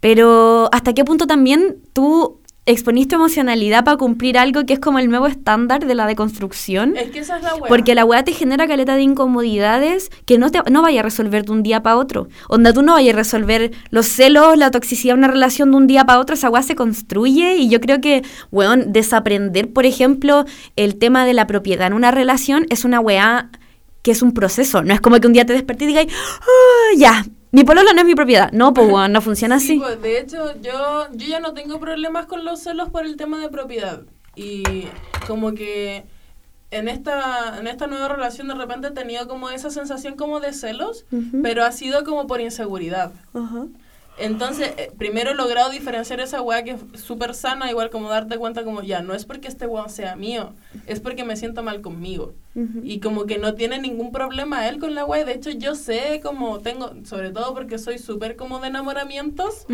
Pero hasta qué punto también tú exponís tu emocionalidad para cumplir algo que es como el nuevo estándar de la deconstrucción. Es que esa es la hueá. Porque la weá te genera caleta de incomodidades que no, te, no vaya a resolver de un día para otro. Onda, tú no vayas a resolver los celos, la toxicidad de una relación de un día para otro. Esa weá se construye y yo creo que, weón, desaprender, por ejemplo, el tema de la propiedad en una relación es una weá que es un proceso. No es como que un día te despertes y digas, "Ah, ya, mi pololo no es mi propiedad. No, pues weón, no funciona Sí, así. pues, de hecho, yo, yo ya no tengo problemas con los celos por el tema de propiedad. Y como que en esta, en esta nueva relación de repente he tenido como esa sensación como de celos, Ujú. pero ha sido como por inseguridad. Ajá. Entonces, eh, primero he logrado diferenciar esa weá que es súper sana, igual como darte cuenta como, ya, no es porque este weón sea mío, es porque me siento mal conmigo. Y como que no tiene ningún problema él con la weá. De hecho, yo sé como tengo, sobre todo porque soy súper como de enamoramientos,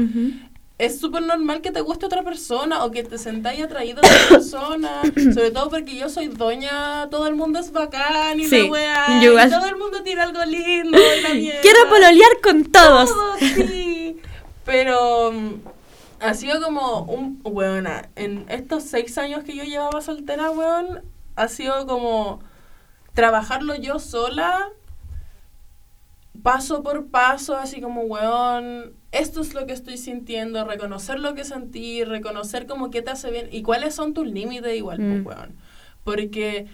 es súper normal que te guste otra persona o que te sentáis atraído a otra [COUGHS] persona. sobre todo porque yo soy doña, todo el mundo es bacán y Sí, la weá. y todo el mundo tiene algo lindo y la mierda. Quiero pololear con todos. Todos, sí. [LAUGHS] Pero mm, ha sido como un. Weona, en estos seis años que yo llevaba soltera, weón, ha sido como trabajarlo yo sola, paso por paso, así como, weón, esto es lo que estoy sintiendo, reconocer lo que sentí, reconocer como qué te hace bien y cuáles son tus límites igual, pues, Mm. weón. Porque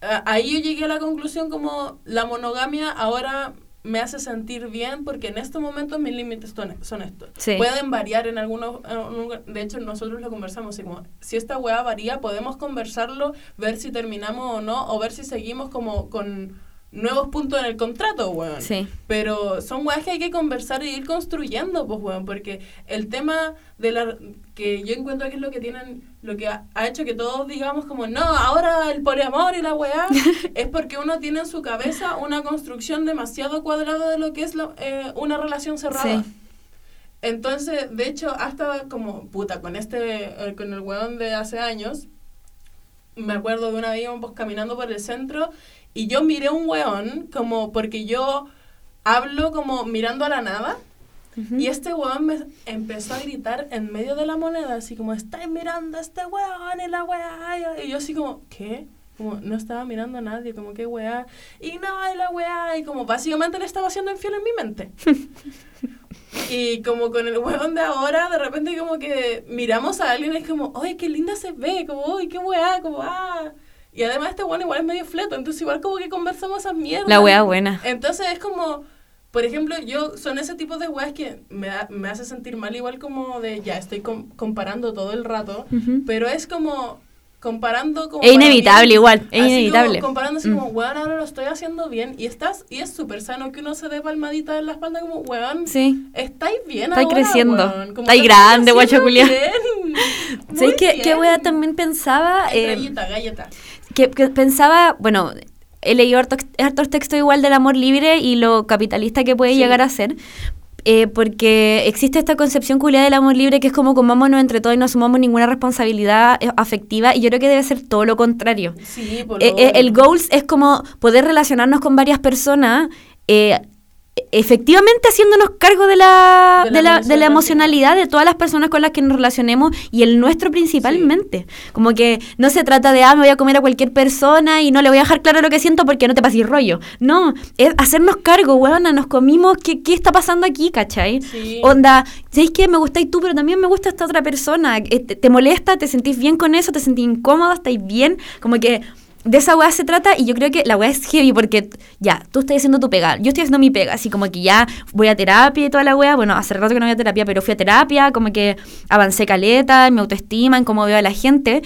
a- ahí yo llegué a la conclusión como la monogamia ahora me hace sentir bien porque en estos momentos mis límites son, estos. Sí. Pueden variar en algunos, en un- de hecho nosotros lo conversamos, así como si esta weá varía podemos conversarlo, ver si terminamos o no, o ver si seguimos como con nuevos puntos en el contrato, weón. Sí. Pero son weas que hay que conversar y ir construyendo, pues, weón, porque el tema de la que yo encuentro que es lo que tienen, lo que ha, ha hecho que todos digamos como, no, ahora el poliamor y la weá, [LAUGHS] es porque uno tiene en su cabeza una construcción demasiado cuadrada de lo que es lo- eh, una relación cerrada. Sí. Entonces, de hecho, hasta como, puta, con este, eh, con el weón de hace años, me acuerdo de una vez íbamos caminando por el centro y yo miré un weón como porque yo hablo como mirando a la nada y este weón me empezó a gritar en medio de la moneda así como estáis mirando a este weón y la weá y yo así como ¿qué? como no estaba mirando a nadie como qué weá y no y la weá y como básicamente le estaba haciendo infiel en mi mente [LAUGHS] y como con el weón de ahora, de repente como que miramos a alguien y es como, ¡ay, qué linda se ve! Como, ¡ay, qué weá! Como, ¡ah! Y además este weón igual es medio fleto, entonces igual como que conversamos esas mierdas. La wea buena. Entonces es como, por ejemplo, yo son ese tipo de weas que me, da- me hace sentir mal igual como de, ya, estoy com- comparando todo el rato, Ujú. pero es como comparando como... Es inevitable bien. igual, es Así inevitable. Como, comparando así Mm. como, weón, ahora lo estoy haciendo bien. Y estás, y es súper sano que uno se dé palmadita en la espalda como, weón, Sí. estáis bien Estáis ahora, creciendo. weón. Como Estáis grande, guacho bien. [LAUGHS] ¿Sabes qué, qué wea también pensaba? Ay, Eh, Galleta, galleta. Que, que pensaba, bueno, he leído hartos, hartos textos igual del amor libre y lo capitalista que puede Sí. llegar a ser. eh, porque existe esta concepción culiada del amor libre que es como comámonos entre todos y no asumamos ninguna responsabilidad eh, afectiva y yo creo que debe ser todo lo contrario. Sí, por Eh, eh, el goals es como poder relacionarnos con varias personas eh, efectivamente haciéndonos cargo de la, De de, la de la emocionalidad. de todas las personas con las que nos relacionemos y el nuestro principalmente. Como que no se trata de, ah, me voy a comer a cualquier persona y no le voy a dejar claro lo que siento porque no te pases rollo. No, es hacernos cargo, weona, nos comimos, ¿qué, qué está pasando aquí, cachai? Sí. Onda, ¿sabéis qué? Me gustáis tú, pero también me gusta esta otra persona. Eh, ¿Te, te molesta? ¿Te sentís bien con eso? ¿Te sentís incómodo? ¿Estáis bien? Como que de esa weá se trata y yo creo que la weá es heavy porque ya, tú estás haciendo tu pega, yo estoy haciendo mi pega, así como que ya voy a terapia y toda la weá, bueno, hace rato que no voy a terapia, pero fui a terapia, como que avancé caleta, en mi autoestima, en cómo veo a la gente.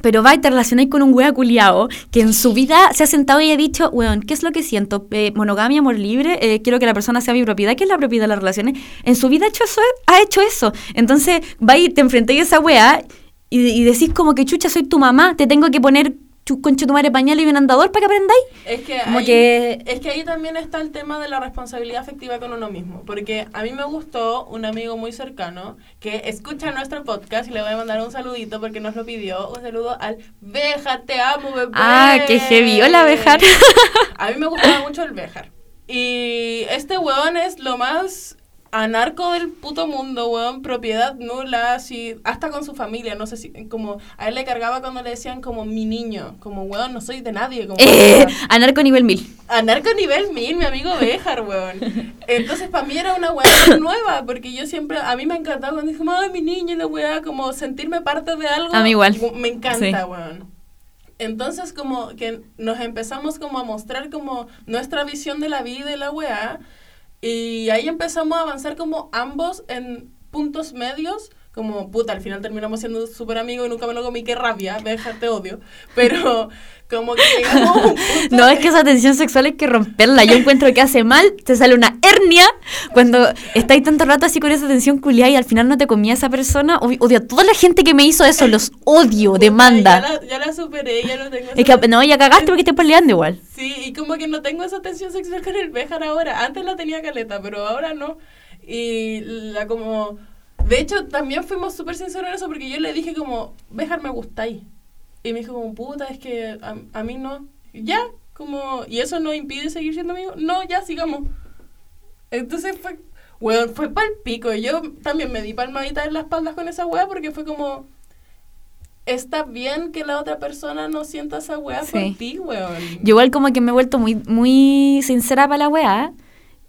Pero va y te relacionáis con un wea culiao que en su vida se ha sentado y ha dicho, weón, ¿qué es lo que siento? Eh, monogamia, amor libre, eh, quiero que la persona sea mi propiedad, ¿qué es la propiedad de las relaciones? En su vida ha hecho eso, ha hecho eso. Entonces va y te enfrentáis a esa wea y, y decís como que chucha, soy tu mamá, te tengo que poner concha tu madre pañal y un andador para que aprendáis. Es que, Como ahí, que- es que ahí también está el tema de la responsabilidad afectiva con uno mismo. Porque a mí me gustó un amigo muy cercano que escucha nuestro podcast y le voy a mandar un saludito porque nos lo pidió. Un saludo al Bejar, te amo, bebé. Ah, qué heavy. Hola, Béjar. A mí me gustaba mucho el Bejar. Y este weón es lo más anarco del puto mundo, weón. Propiedad nula, así, hasta con su familia. No sé si, como, a él le cargaba cuando le decían como mi niño. Como, weón, no soy de nadie. Como, Eh, anarco nivel 1000. Anarco nivel 1000, mi amigo Béjar, weón. Entonces, para mí era una weá [COUGHS] nueva, porque yo siempre, a mí me encantaba cuando dije, ay, mi niña, y la weá, como sentirme parte de algo. A mí igual. Me encanta, Sí. weón. Entonces, como que nos empezamos como a mostrar como nuestra visión de la vida y la weá, y ahí empezamos a avanzar como ambos en puntos medios, como puta, al final terminamos siendo súper amigos y nunca me lo comí, qué rabia, Béjar, te odio, pero como que llegamos a un punto No, es que esa tensión sexual hay que romperla. Yo encuentro que hace mal, te sale una hernia cuando estáis tanto rato así con esa tensión culiada y al final no te comía esa persona. Odio, a toda la gente que me hizo eso, los odio, Puta, demanda. Ya la, ya la superé, ya no tengo Es que no, ya cagaste porque te peleando igual. Sí, y como que no tengo esa tensión sexual con el Béjar ahora. Antes la tenía caleta, pero ahora no. Y la como... De hecho, también fuimos súper sinceros en eso porque yo le dije como, Béjar, me gustáis. Y me dijo como, puta, es que a, a mí no. Ya, como... ¿Y eso no impide seguir siendo amigo? No, ya, sigamos. Entonces fue... Weón, fue pa'l pico. Y Yo también me di palmadita en la espalda con esa wea porque fue como... Está bien que la otra persona no sienta esa wea Sí. por ti, weón. Yo igual como que me he vuelto muy, muy sincera para la weá.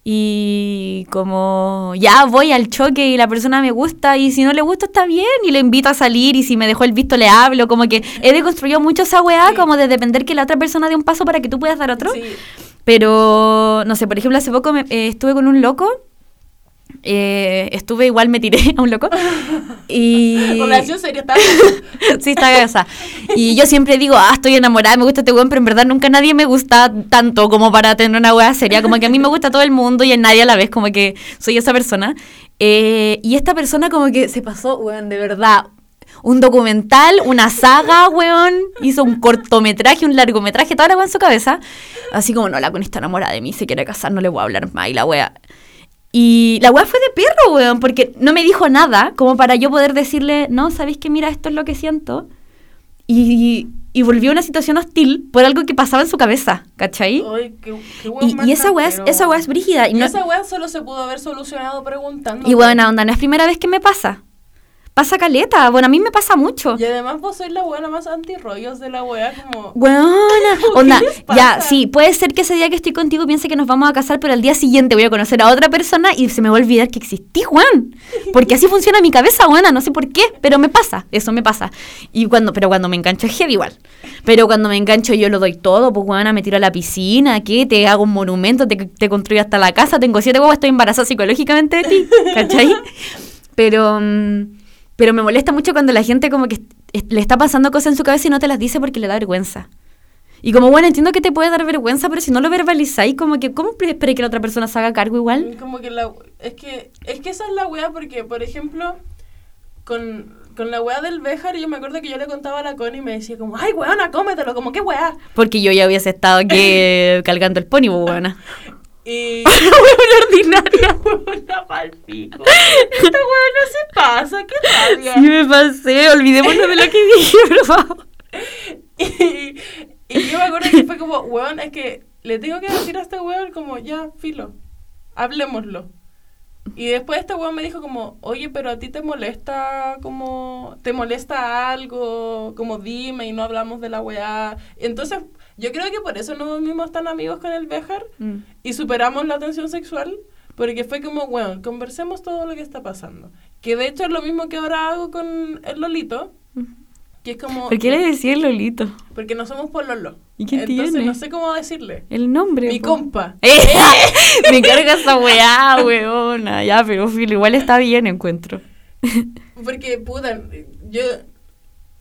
Y como ya voy al choque y la persona me gusta y si no le gusta está bien y le invito a salir y si me dejó el visto le hablo. Como que he deconstruido mucho esa weá Sí. como de depender que la otra persona dé un paso para que tú puedas dar otro. Sí. Pero, no sé, por ejemplo, hace poco me- eh, estuve con un loco. Eh, estuve igual, me tiré [LAUGHS] a un loco. Y. [LAUGHS] Relación seria, [LAUGHS] sí, está casada. Y yo siempre digo, ah, estoy enamorada, me gusta este weón, pero en verdad nunca nadie me gusta tanto como para tener una wea seria. Como que a mí me gusta todo el mundo y en nadie a la vez, como que soy esa persona. Eh, y esta persona como que se pasó, weón, de verdad. Un documental, una saga, weón. Hizo un cortometraje, un largometraje, toda la weá en su cabeza. Así como, no, la con está enamorada de mí, se quiere casar, no le voy a hablar más. Y la wea. Y la weá fue de perro, weón, porque no me dijo nada, como para yo poder decirle, no, ¿sabéis que mira, esto es lo que siento? Y, y volvió a una situación hostil por algo que pasaba en su cabeza, ¿cachai? Ay, qué, qué weón Y, esa weá es, esa weá es brígida. Y, no, esa weá solo se pudo haber solucionado preguntando. y buena onda, no es primera vez que me pasa. Pasa caleta, bueno, a mí me pasa mucho. Y además vos sois la buena más antirrollos de la weá, como... Buena, [LAUGHS] ¿Qué onda, ya, sí, puede ser que ese día que estoy contigo piense que nos vamos a casar, pero al día siguiente voy a conocer a otra persona y se me va a olvidar que existí, Juan. Porque así funciona mi cabeza, buena, no sé por qué, pero me pasa, eso me pasa. Y cuando, pero cuando me engancho es heavy igual. Pero cuando me engancho yo lo doy todo, pues buena, me tiro a la piscina, ¿qué? Te hago un monumento, te, te construyo hasta la casa, tengo siete huevos, estoy embarazada psicológicamente de ti, ¿cachai? [LAUGHS] Pero... mm, pero me molesta mucho cuando la gente como que le está pasando cosas en su cabeza y no te las dice porque le da vergüenza. Y como, bueno, entiendo que te puede dar vergüenza, pero si no lo verbalizáis, como que, ¿cómo esperé que la otra persona se haga cargo igual? Como que la... Es que, es que esa es la weá porque, por ejemplo, con, con la weá del Béjar, yo me acuerdo que yo le contaba a la Connie y me decía como, ay, weona, cómetelo, como, ¿qué weá? Porque yo ya hubiese estado aquí [LAUGHS] cargando el pony, pues, buena. [LAUGHS] Y... [LAUGHS] Una ordinaria. [LAUGHS] Una palpico. [LAUGHS] Esta weá no se pasa, qué rabia. Sí me pasé, olvidémonos de lo que dije, por favor. Y, y yo me acuerdo que fue como, weón, es que le tengo que decir a este weón como, ya, filo, hablemoslo. Y después este weón me dijo como, oye, pero a ti te molesta como, te molesta algo, como dime y no hablamos de la weá. Entonces, yo creo que por eso no nos vimos tan amigos con el Béjar Mm. y superamos la tensión sexual. Porque fue como, bueno, conversemos todo lo que está pasando. Que de hecho es lo mismo que ahora hago con el Lolito. Que es como... ¿Por qué le decía el Lolito? Porque no somos pololo. ¿Y quién Entonces tiene? no sé cómo decirle. El nombre. Mi po. compa. [LAUGHS] Me carga esa weá, weona. Ya, pero filo, igual está bien, encuentro. Porque, puta, yo...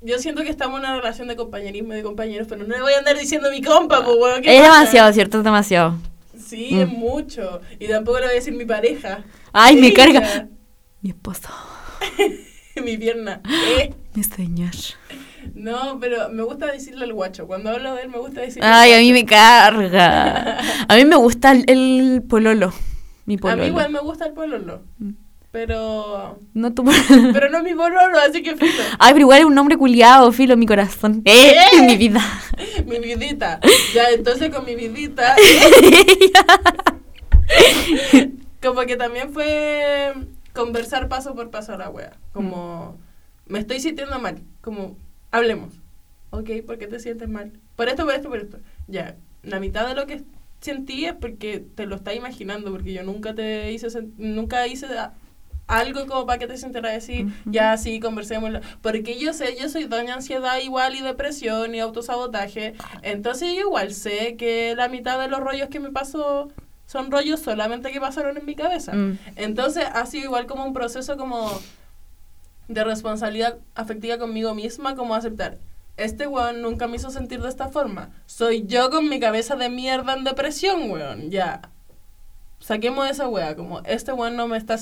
Yo siento que estamos en una relación de compañerismo y de compañeros, pero no le voy a andar diciendo mi compa, pues. ¿qué Es pasa? demasiado, ¿cierto? Es demasiado. Sí, Mm. es mucho. Y tampoco le voy a decir mi pareja. Ay, me Ella. carga. Mi esposo. [LAUGHS] mi pierna. [GASPS] Eh. Mi señor. No, pero me gusta decirle al guacho. Cuando hablo de él me gusta decirle Ay, al a mí guacho. me carga. [LAUGHS] A mí me gusta el, el pololo. Mi A pololo. mí igual me gusta el pololo. Mm. Pero... No tu. [LAUGHS] Pero no mi pololo, así que filo. Ay, pero igual es un nombre culiado, filo, mi corazón. ¡Eh! [LAUGHS] Mi vida. [LAUGHS] Mi vidita. Ya, entonces con mi vidita... como que también fue conversar paso por paso a la wea. Como... Me estoy sintiendo mal. Como... Hablemos. Ok, ¿por qué te sientes mal? Por esto, por esto, por esto. Ya, la mitad de lo que sentí es porque te lo estás imaginando, porque yo nunca te hice, nunca hice algo como para que te sintieras así, Ujú. ya sí, conversemos. Porque yo sé, yo soy doña ansiedad igual y depresión y autosabotaje, entonces yo igual sé que la mitad de los rollos que me pasó son rollos solamente que pasaron en mi cabeza. Mm. Entonces ha sido igual como un proceso como de responsabilidad afectiva conmigo misma, como aceptar. Este weón nunca me hizo sentir de esta forma. Soy yo con mi cabeza de mierda en depresión, weón. Ya. Saquemos esa wea. Como este weón no me está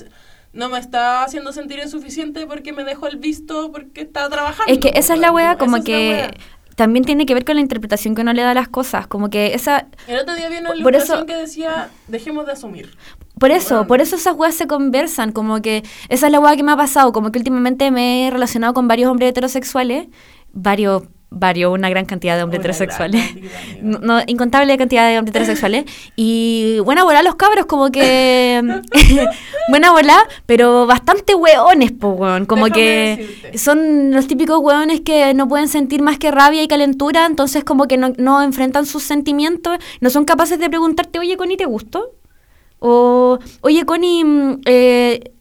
no me está haciendo sentir insuficiente porque me dejó el visto porque estaba trabajando. Es que esa es la wea, como que también tiene que ver con la interpretación que uno le da a las cosas. Como que esa. El otro día vi una Por eso- que decía, dejemos de asumir. Por eso, por eso esas weas se conversan, como que esa es la wea que me ha pasado, como que últimamente me he relacionado con varios hombres heterosexuales, varios, varios, una gran cantidad de hombres Una heterosexuales. cantidad. No, [LAUGHS] no, incontable cantidad de hombres heterosexuales. Y buena bola los cabros, como que. [LAUGHS] buena bola, pero bastante hueones, po, weón. Como Déjame que decirte. son los típicos hueones que no pueden sentir más que rabia y calentura, entonces, como que no, no enfrentan sus sentimientos, no son capaces de preguntarte, oye, Connie, ¿te gustó? O, oye, Connie, mm, eh,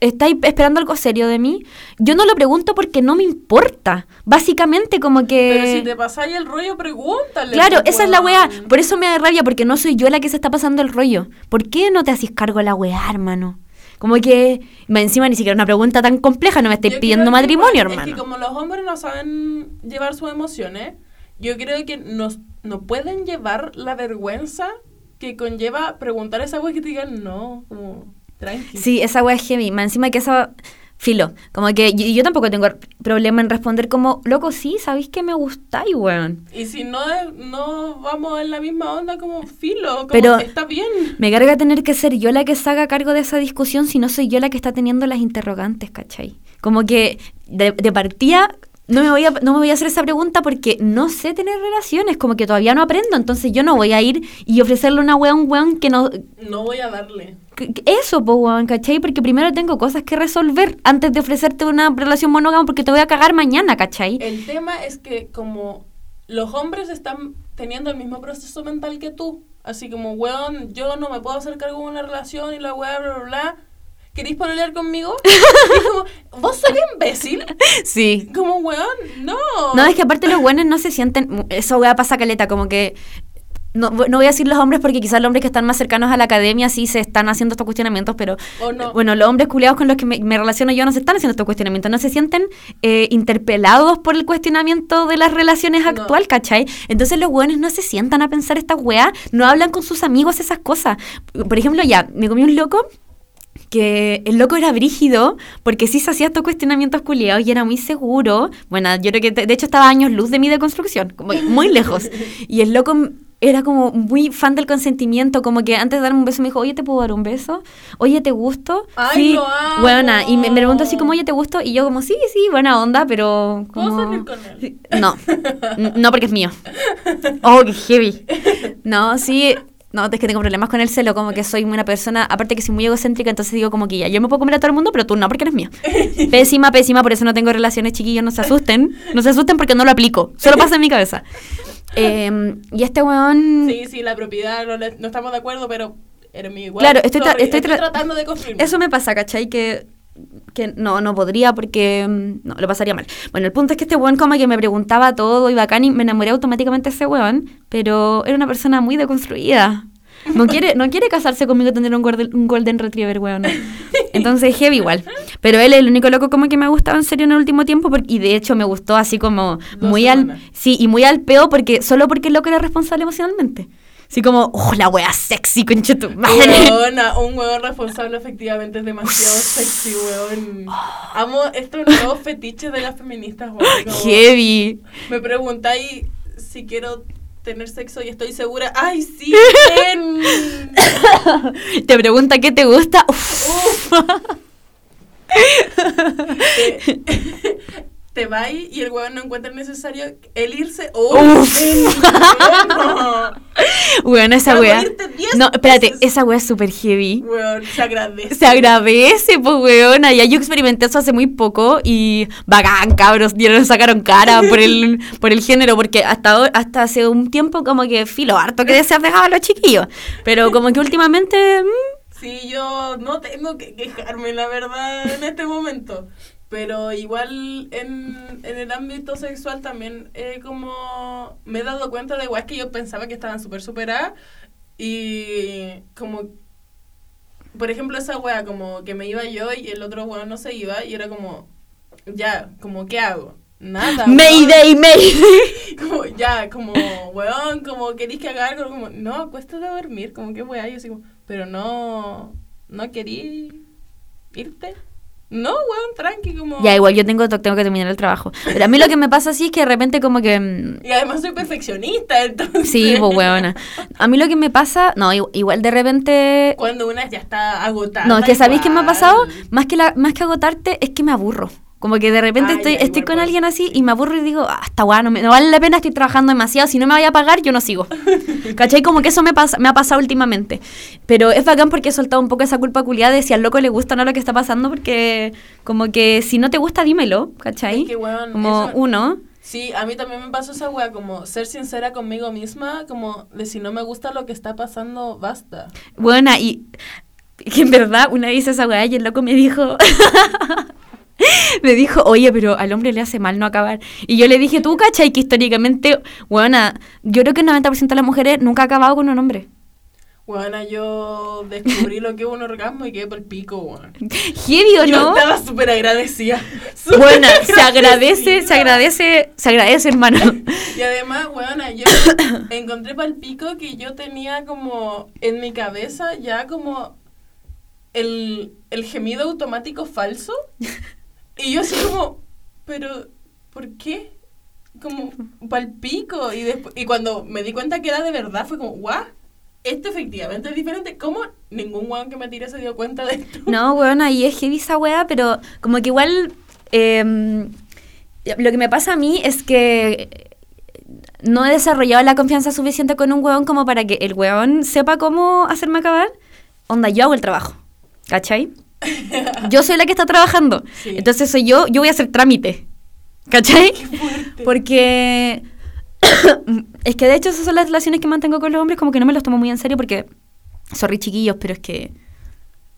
¿estáis esperando algo serio de mí? Yo no lo pregunto porque no me importa. Básicamente, como que. Pero si te pasáis el rollo, pregúntale. Claro, pues, esa es la weá. Por eso me da rabia, porque no soy yo la que se está pasando el rollo. ¿Por qué no te haces cargo de la weá, hermano? Como que, encima ni siquiera una pregunta tan compleja, no me estáis pidiendo que matrimonio, hermano. Es que como los hombres no saben llevar sus emociones, yo creo que nos, no pueden llevar la vergüenza que conlleva preguntar a esa wea que te digan no, como tranqui. Sí, esa weá es heavy. Más encima que esa. Filo. Como que yo, yo tampoco tengo problema en responder como, loco, sí, sabéis que me gustáis, weón. Y si no, es- no vamos en la misma onda como filo, como Pero- está bien. Me carga tener que ser yo la que se haga cargo de esa discusión si no soy yo la que está teniendo las interrogantes, ¿cachai? Como que de, de partida no me, voy a, no me voy a hacer esa pregunta porque no sé tener relaciones, como que todavía no aprendo, entonces yo no voy a ir y ofrecerle una wea a un weón que no... No voy a darle. Eso, pues, weón, ¿cachai? Porque primero tengo cosas que resolver antes de ofrecerte una relación monógama porque te voy a cagar mañana, ¿cachai? El tema es que como los hombres están teniendo el mismo proceso mental que tú, así como, weón, yo no me puedo hacer cargo de una relación y la weá, bla, bla, bla. ¿Queréis pololear conmigo? [LAUGHS] Y como, ¿vos sois imbécil? Sí. Como, weón, no. No, es que aparte los buenos no se sienten. Esa weá pasa caleta, como que. No, no voy a decir los hombres porque quizás los hombres que están más cercanos a la academia sí se están haciendo estos cuestionamientos, pero no. bueno, los hombres culiados con los que me, me relaciono yo no se están haciendo estos cuestionamientos, no se sienten eh, interpelados por el cuestionamiento de las relaciones No. actual, ¿cachai? Entonces los buenos no se sientan a pensar estas weas, no hablan con sus amigos esas cosas. Por ejemplo, ya, me comí un loco que el loco era brígido porque sí se hacía estos cuestionamientos culiados y era muy seguro. Bueno, yo creo que de hecho estaba años luz de mi deconstrucción, como muy lejos. [LAUGHS] Y el loco era como muy fan del consentimiento, como que antes de darme un beso me dijo, oye, ¿te puedo dar un beso? Oye, ¿te gusto? Ay, sí, lo amo. buena. Y me, me preguntó así como, oye, ¿te gusto? Y yo como, sí, sí, buena onda, pero ¿Puedo como... salir con él? Sí, No, no porque es mío. [LAUGHS] Oh, qué heavy. No, sí, no, es que tengo problemas con el celo, como que soy una persona, aparte que soy muy egocéntrica, entonces digo como que ya, yo me puedo comer a todo el mundo, pero tú no, porque eres mío. [LAUGHS] Pésima, pésima, por eso no tengo relaciones, chiquillos, no se asusten. No se asusten porque no lo aplico, solo pasa en mi cabeza. Eh, y este weón... Sí, sí, la propiedad, no, estamos de acuerdo, pero eres mi igual. Claro, estoy tra- Sorry, estoy tra- tratando de. Eso me pasa, ¿cachai? Que que no, no podría porque mm, no, lo pasaría mal. Bueno, el punto es que este weón como que me preguntaba todo y bacán y me enamoré automáticamente de ese weón, pero era una persona muy deconstruida. No quiere, no quiere casarse conmigo y tener un golden, un golden retriever, weón. Entonces, heavy igual. Pero él es el único loco como que me ha gustado en serio en el último tiempo porque- y de hecho me gustó así como Dos muy al... Sí, y muy al peo porque solo porque el loco era responsable emocionalmente. Así como, oh, la wea sexy, concha tu madre. Weona, un huevón responsable efectivamente es demasiado sexy, weón. Amo estos nuevos fetiches de las feministas, weón. Heavy. Me preguntáis si quiero tener sexo y estoy segura. ¡Ay, sí! ven! [LAUGHS] Te pregunta qué te gusta. Uf. Uf. te, [LAUGHS] te vas y el huevón no encuentra necesario el irse. ¡Uf! Uf. Bueno, [LAUGHS] esa wea. No, espérate, veces. esa wea es súper heavy. Weón, se agradece. Se agradece, pues, weona. Ya yo experimenté eso hace muy poco y bacán, cabros. Ya nos sacaron cara [LAUGHS] por el, por el género, porque hasta, hasta hace un tiempo como que filo harto que se dejaba a los chiquillos. Pero como que últimamente... mm, Sí, yo no tengo que quejarme, la verdad, en este momento. Pero igual en, en el ámbito sexual también eh, como me he dado cuenta de igual que yo pensaba que estaban súper superadas y como, por ejemplo, esa wea como que me iba yo y el otro weón no se iba y era como, ya, como, ¿qué hago? Nada. weón. Mayday, mayday. [LAUGHS] Como, ya, como, weón, como querís que haga algo, como, no, acuéstate a dormir, como que weá, yo así como, pero no, no querí irte. No, weón, tranqui, como. Ya, igual yo tengo, tengo que terminar el trabajo. Pero a mí lo que me pasa así es que de repente como que... mm, Y además soy perfeccionista, entonces. Sí, pues weona. A mí lo que me pasa... No, igual de repente... Cuando una ya está agotada. No, es que ¿sabéis qué me ha igual. pasado? Más que, la, más que agotarte, es que me aburro. Como que de repente Ah, estoy, estoy igual con alguien así y me aburro y digo, ah, está guay, no, vale la pena, estoy trabajando demasiado, si no me vaya a pagar, yo no sigo. [LAUGHS] ¿Cachai? Como que eso me, pasa, me ha pasado últimamente. Pero es bacán porque he soltado un poco esa culpa culiada de si al loco le gusta o no lo que está pasando, porque como que si no te gusta, dímelo, ¿cachai? Es que, weón, como eso- uno. Sí, a mí también me pasó esa wea, como ser sincera conmigo misma, como de si no me gusta lo que está pasando, basta. Buena, y que en verdad una vez esa weá y el loco me dijo, [LAUGHS] [LAUGHS] me dijo, oye, pero al hombre le hace mal no acabar. Y yo le dije, tú cachai que históricamente, buena, yo creo que el 90% de las mujeres nunca ha acabado con un hombre. Bueno, yo descubrí lo que es un orgasmo y quedé por el pico, weón. [LAUGHS] Heavy o Yo no? estaba súper agradecida. [LAUGHS] súper Buena, se agradece, se agradecida. agradece, se agradece, hermano. Y además, weona, yo [COUGHS] encontré para el pico que yo tenía como en mi cabeza ya como el, el gemido automático falso. Y yo así como, pero, ¿por qué? Como, para el pico. Y, despu- y cuando me di cuenta que era de verdad, fue como, guau, esto efectivamente es diferente. ¿Cómo ningún weón que me tire se dio cuenta de esto? No, bueno, y es heavy esa weá, pero como que igual em, lo que me pasa a mí es que no he desarrollado la confianza suficiente con un weón como para que el weón sepa cómo hacerme acabar. Onda, yo hago el trabajo, ¿cachai? [LAUGHS] Yo soy la que está trabajando. Sí. Entonces soy yo, yo voy a hacer trámite, ¿cachai? Porque [COUGHS] es que de hecho esas son las relaciones que mantengo con los hombres, como que no me los tomo muy en serio porque, sorry chiquillos, pero es que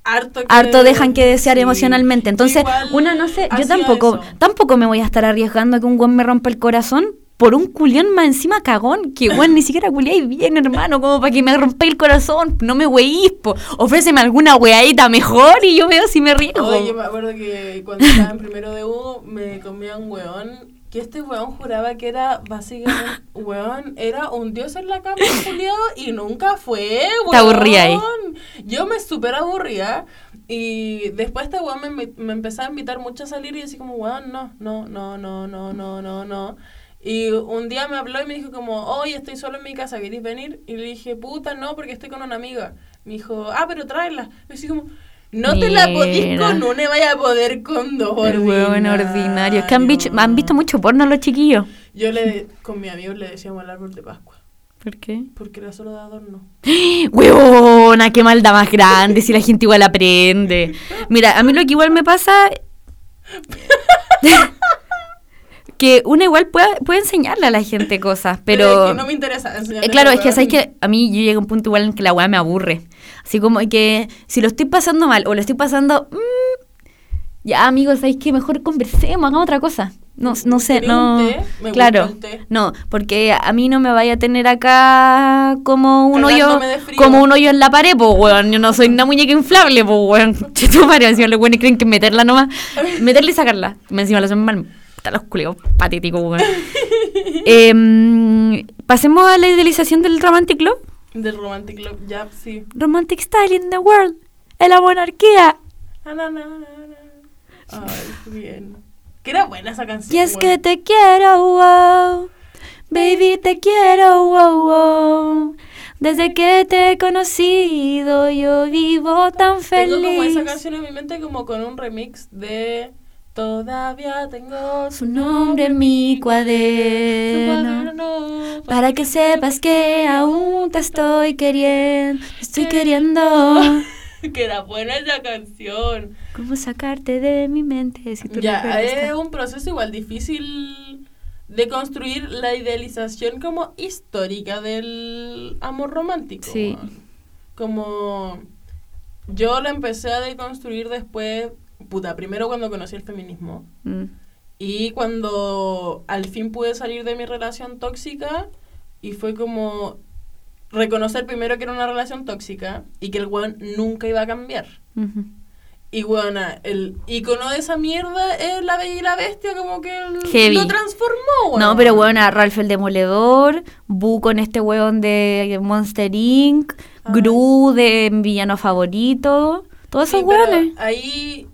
Harto, que- harto dejan que desear sí. emocionalmente. Entonces, Igual una no sé, yo tampoco, eso. tampoco me voy a estar arriesgando a que un güey me rompa el corazón por un culión más encima cagón, que [LAUGHS] güey ni siquiera culiáis bien, hermano, como para que me rompáis el corazón, no me weís, po. ofréceme alguna weadita mejor y yo veo si me riesgo. Oye, yo me acuerdo que cuando estaba en primero de U me comía un weón que este weón juraba que era básicamente weón era un dios en la cama Juliado y nunca fue weón. Te aburría ahí. Yo me súper aburría y después este weón me, me empezaba a invitar mucho a salir y así como weón no, no, no, no, no, no, no, no. Y un día me habló y me dijo como, oye, estoy solo en mi casa, ¿querés venir? Y le dije, puta, no, porque estoy con una amiga. Me dijo, ah, pero tráela. Y así como, no te la podís Mira. con una y vaya a poder con dos. el weón ordinario. Es que han, visto- han visto mucho porno los chiquillos. Yo le, con mi amigo le decíamos el árbol de Pascua, ¿Por qué? porque era solo de adorno. [GASPS] Huevona, qué maldad más grande, si la gente igual aprende. Mira, a mí lo que igual me pasa... [LAUGHS] que uno igual puede, puede enseñarle a la gente cosas, [LAUGHS] pero... es que no me interesa enseñarle Eh, claro, es que sabes que a mí yo llego a un punto igual en que la weá me aburre. Así como que si lo estoy pasando mal o lo estoy pasando... mm, Ya, amigos, ¿sabéis que mejor conversemos, hagamos otra cosa? No, no sé, ¿Quería un no. té? Me claro, gusta el té. no, porque a mí no me vaya a tener acá como un hoyo, Cagándome como un hoyo en la pared, pues, weón. Yo no soy una muñeca inflable, pues, weón. [LAUGHS] Cheto madre, encima los weones creen que meterla nomás, meterla y sacarla. Me encima lo hacen mal. Está los culios patéticos, weón. [LAUGHS] Em, pasemos a la idealización del Romantic Love. Del Romantic Love, ya, sí. Romantic Style in the World. En la monarquía. Na, na, na, na, na. Ay, bien. Que era buena esa canción. Y es que te quiero, wow. Baby, te quiero, wow, wow. Desde que te he conocido, yo vivo tan Tengo como esa feliz. canción en mi mente como con un remix de Todavía tengo Su nombre en mi cuaderno. cuaderno. Para que sepas que aún te estoy queriendo. Te [LAUGHS] estoy queriendo. [LAUGHS] que era buena esa canción. ¿Cómo sacarte de mi mente si tú Ya, es tan- un proceso igual difícil de construir la idealización como histórica del amor romántico. Sí. Como yo lo empecé a deconstruir después, puta, primero cuando conocí el feminismo Mm. y cuando al fin pude salir de mi relación tóxica y fue como reconocer primero que era una relación tóxica y que el weón nunca iba a cambiar. Y bueno, el icono de esa mierda es la bella y la bestia, como que el- lo transformó, weón. No, pero bueno, Ralph el Demoledor, Bu con este weón de Monster Inc.. Gru de Villano Favorito, todos Sí, esos weones. Ahí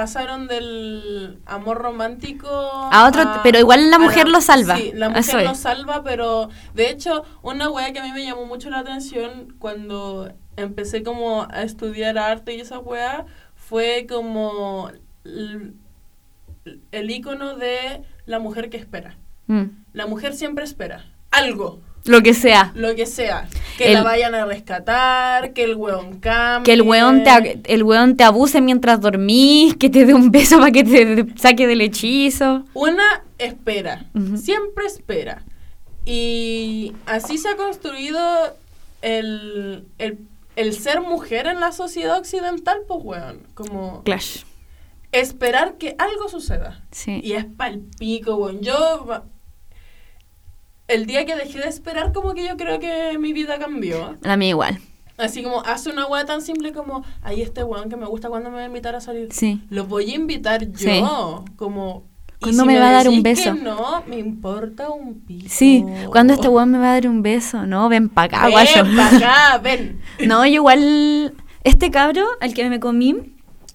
pasaron del amor romántico A otro- pero igual la mujer lo salva. Sí, la mujer lo salva, pero de hecho, una wea que a mí me llamó mucho la atención cuando empecé como a estudiar arte y esa wea fue como el, el icono de la mujer que espera. Mm, La mujer siempre espera algo, Lo que sea. lo que sea. Que El- la vayan a rescatar, que el weón cambie. Que el weón, te, el weón te abuse mientras dormís, que te dé un beso para que te saque del hechizo. Una espera, siempre espera. Y así se ha construido el, el, el ser mujer en la sociedad occidental, pues weón. Como Clash. esperar que algo suceda. Sí. Y es pal pico, weón. Yo. El día que dejé de esperar, como que yo creo que mi vida cambió. A mí igual. Así como hace una weá tan simple como, ahí este weón que me gusta cuando me va a invitar a salir. Sí. Lo voy a invitar yo. Sí. Como. y ¿Cuándo me va a dar un beso? que no, me importa un pico. Sí, cuando este weón me va a dar un beso, ¿no? Ven pa' acá, Ven guayo. pa' acá, [LAUGHS] ven. No, yo igual, este cabro, al que me comí,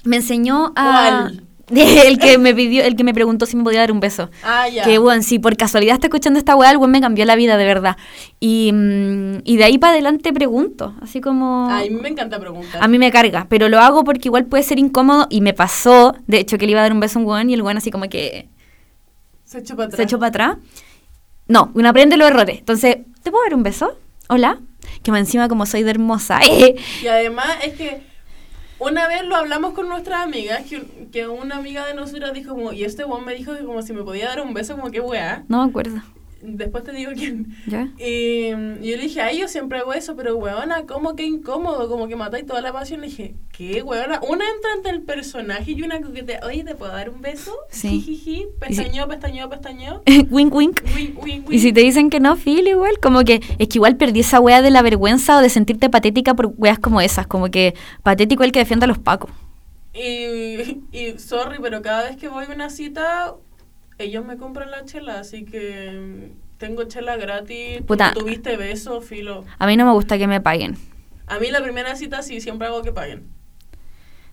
me enseñó a... ¿Cuál? [LAUGHS] el que me pidió, el que me preguntó si me podía dar un beso. Ah, ya. Que bueno, si por casualidad está escuchando esta weá, el weón me cambió la vida, de verdad. Y, mm, y de ahí para adelante pregunto, así como... Ay, a mí me encanta preguntar. A mí me carga, pero lo hago porque igual puede ser incómodo y me pasó, de hecho, que le iba a dar un beso a un weón y el weón así como que Se echó para atrás. se echó para atrás. No, uno aprende los errores. Entonces, ¿te puedo dar un beso? Hola. Que más encima como soy de hermosa. [LAUGHS] Y además es que una vez lo hablamos con nuestras amigas, que, que una amiga de nosotras dijo como, y este weón me dijo que como si me podía dar un beso, como que weá. No me acuerdo. Después te digo quién. ¿Ya? Y mm, yo le dije, ay, yo siempre hago eso, pero weona, ¿cómo que incómodo? Como que matáis toda la pasión. Le dije, ¿qué, weona? Una entra entre el personaje y una que te, oye, ¿te puedo dar un beso? Sí. Jijiji, pestañeo, pestañeo, pestañeo. [LAUGHS] wink, wink. Wink, wink, Y si te dicen que no, feel igual, como que es que igual perdí esa wea de la vergüenza o de sentirte patética por weas como esas, como que patético el que defienda a los pacos. Y, y sorry, pero cada vez que voy a una cita, ellos me compran la chela, así que mm, tengo chela gratis. Puta. Tuviste beso, filo. A mí no me gusta que me paguen. A mí la primera cita sí, siempre hago que paguen.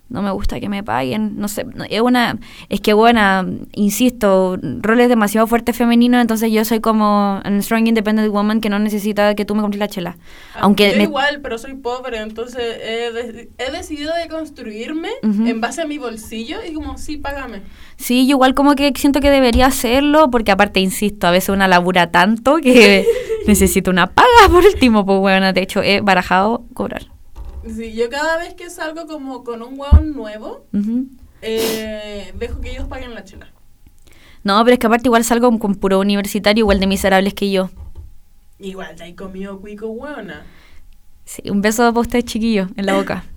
No me gusta que me paguen, no sé, es una, es que buena, insisto, roles demasiado fuertes femeninos, entonces yo soy como un strong independent woman que no necesita que tú me compres la chela. Aunque Ah, Yo me- igual, pero soy pobre, entonces he, de- he decidido de construirme en base a mi bolsillo y como, sí, págame. Sí, yo igual como que siento que debería hacerlo, porque aparte, insisto, a veces una labura tanto que [LAUGHS] necesito una paga por último, pues bueno, de hecho he barajado cobrar. Sí, yo cada vez que salgo como con un hueón nuevo, eh, dejo que ellos paguen la chela. No, pero es que aparte igual salgo con puro universitario, igual de miserables que yo. Igual, te hay comido cuico hueona. Sí, un beso para usted, chiquillo, en la boca. [LAUGHS]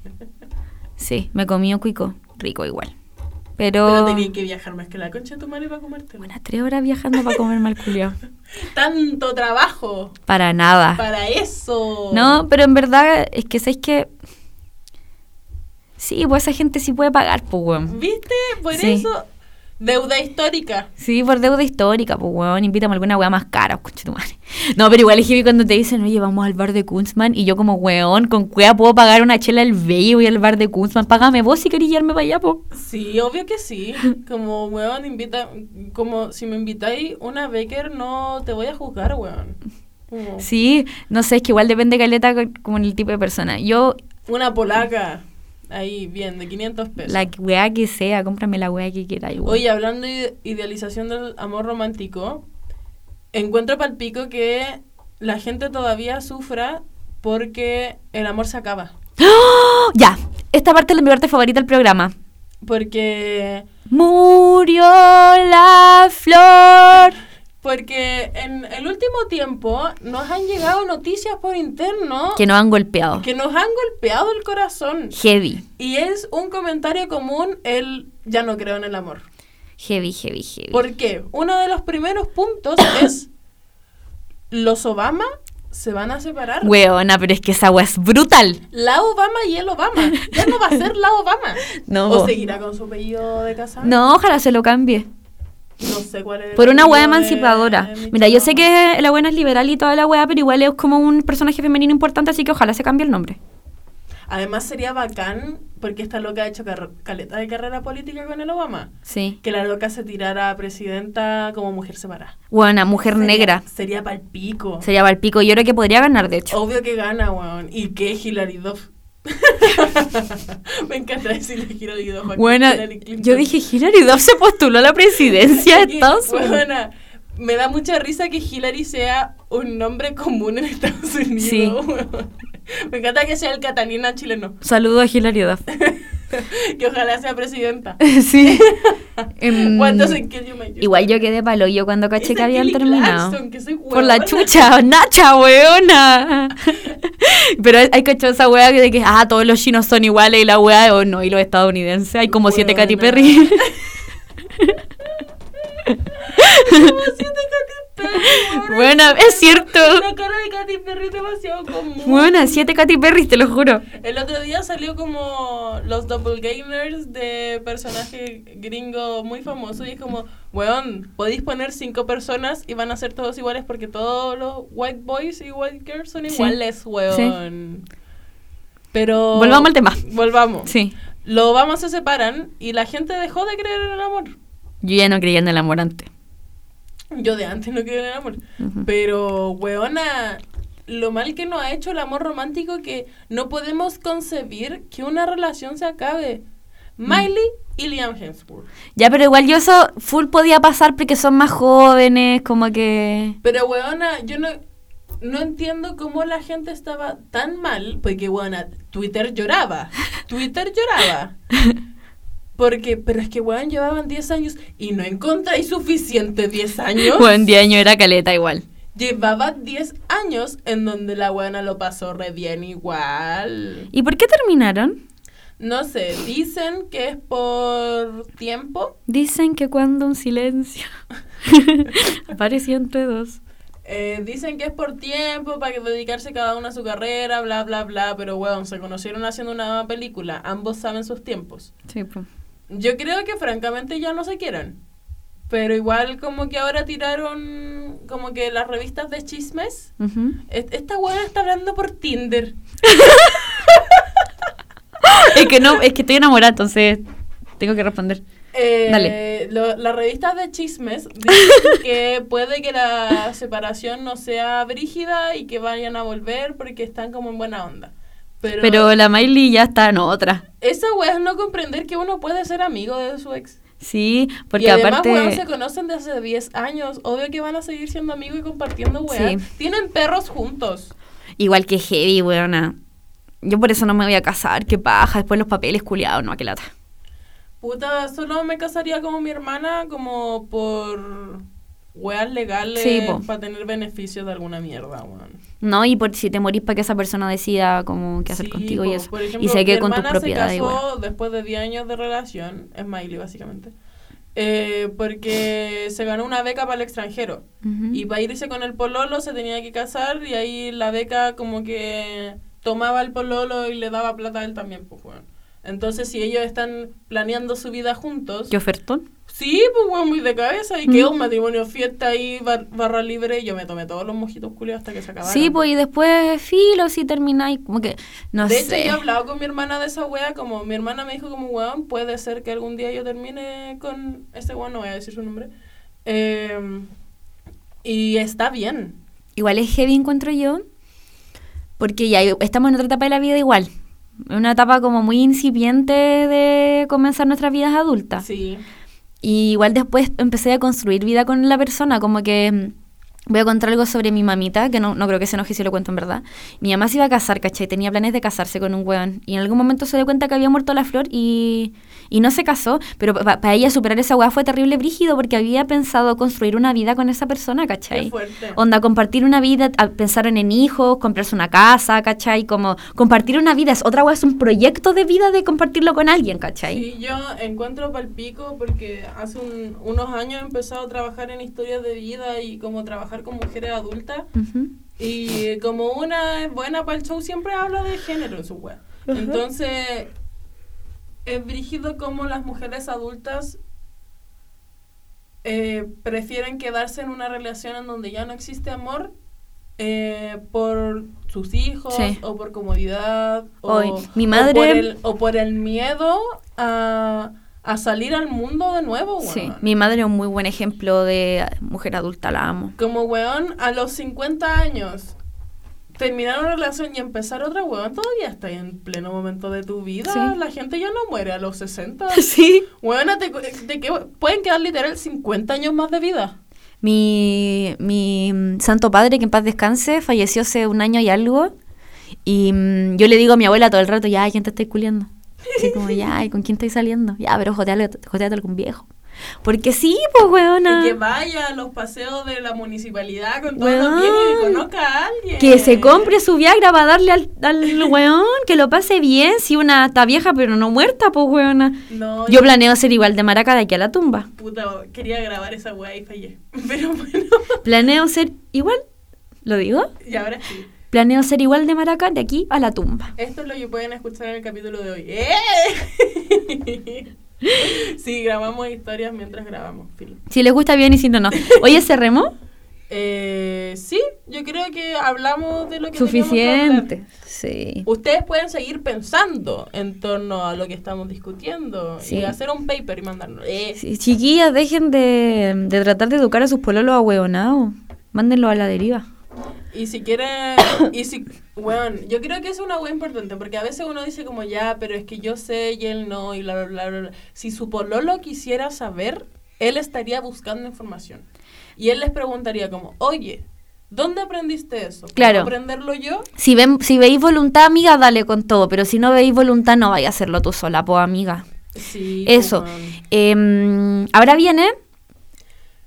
Sí, me comí un cuico, rico igual. Pero. Pero tenías que viajar más que la concha de tu madre para comerte. Buenas tres horas viajando para comer mal culiao. [LAUGHS] Tanto trabajo Para nada. para eso. No, pero en verdad es que sabéis que. Sí, pues esa gente sí puede pagar, pues, weón. ¿Viste? Por Sí. eso, deuda histórica. Sí, por deuda histórica, pues, weón. Invítame a alguna weá más cara, madre. No, pero igual es heavy cuando te dicen, oye, vamos al bar de Kunzman. Y yo, como, weón, con cueva puedo pagar una chela el bello y voy al bar de Kunzman. Págame vos si querés llevarme para allá, pues. Sí, obvio que sí. Como, weón, invita... Como, si me invitáis una Becker, no te voy a juzgar, weón. Como, Sí, no sé, es que igual depende caleta co- como el tipo de persona. Yo, Una polaca. Ahí, bien, de 500 pesos. la weá que sea, cómprame la weá que quieras. igual. Oye, hablando de idealización del amor romántico, encuentro palpico que la gente todavía sufra porque el amor se acaba. ¡Oh! Ya, esta parte es mi parte favorita del programa. Porque Murió la flor. Porque en el último tiempo nos han llegado noticias por interno Que nos han golpeado. que nos han golpeado el corazón. Heavy, Y es un comentario común el ya no creo en el amor. heavy, heavy, heavy. ¿Por qué? Uno de los primeros puntos [COUGHS] es los Obama se van a separar. Weona, pero es que esa weá es brutal. La Obama y el Obama. Ya no va a ser la Obama. [LAUGHS] No. ¿O seguirá con su apellido de casada? No, ojalá se lo cambie. No sé cuál es. Por una de emancipadora. Mira, yo sé que la buena es liberal y toda la weá, pero igual es como un personaje femenino importante, así que ojalá se cambie el nombre. Además sería bacán, porque esta loca ha hecho caleta de carrera política con el Obama. Sí. Que la loca se tirara a presidenta como mujer separada. Buena, mujer Sería- negra. Sería palpico. Se llama el pico. Yo creo que podría ganar, de hecho. Obvio que gana, weón. ¿Y qué Hillary Duff? [LAUGHS] Me encanta decirle Hillary Duff. Hillary Clinton. yo dije, Hilary Duff se postuló a la presidencia de [LAUGHS] Estados Unidos. weona, me da mucha risa que Hillary sea un nombre común en Estados Unidos. Sí. [LAUGHS] Me encanta que sea el Catalina chileno. Saludo a Hilary Duff. [LAUGHS] Que ojalá sea presidenta. [LAUGHS] sí. Em, igual yo quedé palo yo cuando caché que habían terminado. Que soy Por la chucha, Nacha, weona. [LAUGHS] Pero hay cachado esa wea de que, ah, todos los chinos son iguales y la wea, o no, y los estadounidenses. Hay como siete Katy. Perry. Como siete Katy Perry. Bueno, es cierto. La cara de Katy Perry es demasiado común. Buena, siete Katy Perry, te lo juro. El otro día salió como los doppelgangers de personaje gringo muy famoso y es como, weón, podéis poner cinco personas y van a ser todos iguales porque todos los white boys y white girls son Sí. iguales, weón. Pero... Volvamos al tema. Volvamos. Sí. Los Obama se separan y la gente dejó de creer en el amor. Yo ya no creía en el amor antes. [LAUGHS] Yo de antes no en el amor. Pero, weona, lo mal que nos ha hecho el amor romántico que no podemos concebir que una relación se acabe. Miley y Liam Hemsworth. Ya, pero igual yo eso full podía pasar porque son más jóvenes, como que... Pero, weona, yo no, no entiendo cómo la gente estaba tan mal, porque, weona, Twitter lloraba. [LAUGHS] Twitter lloraba. [LAUGHS] Porque, pero es que, weón, llevaban 10 años y no encontráis suficiente 10 años. Buen día año era caleta igual. Llevaba 10 años en donde la buena lo pasó re bien igual. ¿Y por qué terminaron? No sé, dicen que es por tiempo. Dicen que cuando un silencio [LAUGHS] apareció entre dos. Eh, dicen que es por tiempo, para que dedicarse cada uno a su carrera, bla, bla, bla. Pero, weón, se conocieron haciendo una película. Ambos saben sus tiempos. Sí, pues. Yo creo que, francamente, ya no se quieran. Pero igual como que ahora tiraron como que las revistas de chismes. Esta weona está hablando por Tinder. [LAUGHS] Es que no, es que estoy enamorada, entonces tengo que responder. Eh, Dale. lo- las revistas de chismes dicen que puede que la separación no sea brígida y que vayan a volver porque están como en buena onda. Pero, Pero la Miley ya está en otra. esa wea es no comprender que uno puede ser amigo de su ex. Sí, porque y además, aparte... weón, se conocen desde hace 10 años. Obvio que van a seguir siendo amigos y compartiendo weas. Sí. Tienen perros juntos. Igual que heavy, weona. Yo por eso no me voy a casar, qué paja. Después los papeles culiados, no, qué lata. Puta, solo me casaría como mi hermana, como por weas legales Sí, para tener beneficios de alguna mierda, weón. No, y por si te morís para que esa persona decida como qué hacer Sí, contigo po. y eso. Por ejemplo, y se quede con tus hermana propiedades después de 10 años de relación, es Miley básicamente, eh, porque se ganó una beca para el extranjero. Ujú. Y para irse con el pololo se tenía que casar y ahí la beca como que tomaba el pololo y le daba plata a él también, pues, weón. Entonces, si ellos están planeando su vida juntos, ¿Qué ofertón? sí, pues, weón, muy de cabeza. Y Mm. quedó un matrimonio fiesta ahí, bar- barra libre. Y yo me tomé todos los mojitos culios hasta que se acabaron. Sí, pues y después filo, si termináis, como que, no de sé. hecho, yo he hablado con mi hermana de esa wea, como mi hermana me dijo como, weón, puede ser que algún día yo termine con este weón, no voy a decir su nombre. Eh, y está bien. Igual es heavy, encuentro yo, porque ya estamos en otra etapa de la vida igual. Una etapa como muy incipiente de comenzar nuestras vidas adultas. Sí. Y igual después empecé a construir vida con la persona, como que mm, voy a contar algo sobre mi mamita, que no, no creo que se enoje si lo cuento en verdad. Mi mamá se iba a casar, ¿cachai? Tenía planes de casarse con un weón. Y en algún momento se dio cuenta que había muerto la flor y, y no se casó. Pero para ella superar esa weá fue terrible brígido porque había pensado construir una vida con esa persona, Qué ¿cachai? fuerte. Onda, compartir una vida, a- pensar en hijos, comprarse una casa, ¿cachai? Como compartir una vida es otra weá, es un proyecto de vida de compartirlo con alguien, ¿cachai? Sí, yo encuentro palpico porque hace un- unos años he empezado a trabajar en historias de vida y como trabajar con mujeres adultas. Y como una es buena para el show, siempre habla de género en su web. Entonces, es brígido como las mujeres adultas eh, prefieren quedarse en una relación en donde ya no existe amor eh, por sus hijos Sí. o por comodidad o, Hoy, mi o madre- por el, o por el miedo a, a salir al mundo de nuevo. Sí, weón. mi madre es un muy buen ejemplo de mujer adulta, la amo. Como weón, a los 50 años, terminar una relación y empezar otra, weón, todavía está en pleno momento de tu vida. Sí. La gente ya no muere a los 60. [LAUGHS] Sí. Weón, te, te que- pueden quedar literal 50 años más de vida. Mi, mi mm, santo padre, que en paz descanse, falleció hace un año y algo. Y mm, yo le digo a mi abuela todo el rato, ya, ¿quién te estáis culiando? Así como, ya, [LAUGHS] ¿y con quién estáis saliendo? Ya, pero joteale, joteate algún viejo. Porque sí, pues, weona. Y que vaya a los paseos de la municipalidad con todos los viejos y conozca a alguien. Que se compre su Viagra para darle al, al [LAUGHS] weón, que lo pase bien, si una está vieja pero no muerta, pues weona. No, Yo planeo ser igual de maraca de aquí a la tumba. puta, quería grabar esa weá y fallé. [LAUGHS] Pero bueno, Planeo ser igual, ¿lo digo? y ahora sí. Planeo ser igual de maraca de aquí a la tumba. Esto es lo que pueden escuchar en el capítulo de hoy. ¡Eh! [LAUGHS] sí, grabamos historias mientras grabamos, Filo. Si les gusta bien y si no, no. Oye, cerremos. [LAUGHS] Eh, sí, yo creo que hablamos de lo que que Suficiente. hablar. Sí. Ustedes pueden seguir pensando en torno a lo que estamos discutiendo Sí. y hacer un paper y mandarnos. Eh, Sí, Chiquillas, dejen de, de tratar de educar a sus pololos a Mándenlo a la deriva. Y si quieren, y si, bueno, yo creo que es una wea importante, porque a veces uno dice como, ya, pero es que yo sé y él no, y bla, bla, bla, bla. Si su pololo quisiera saber, él estaría buscando información. Y él les preguntaría como, oye, ¿dónde aprendiste eso? ¿Puedo Claro. aprenderlo yo? Si, ven, si veis voluntad, amiga, dale con todo. Pero si no veis voluntad, no vaya a hacerlo tú sola, po, amiga. Sí. Eso. Em, ahora viene.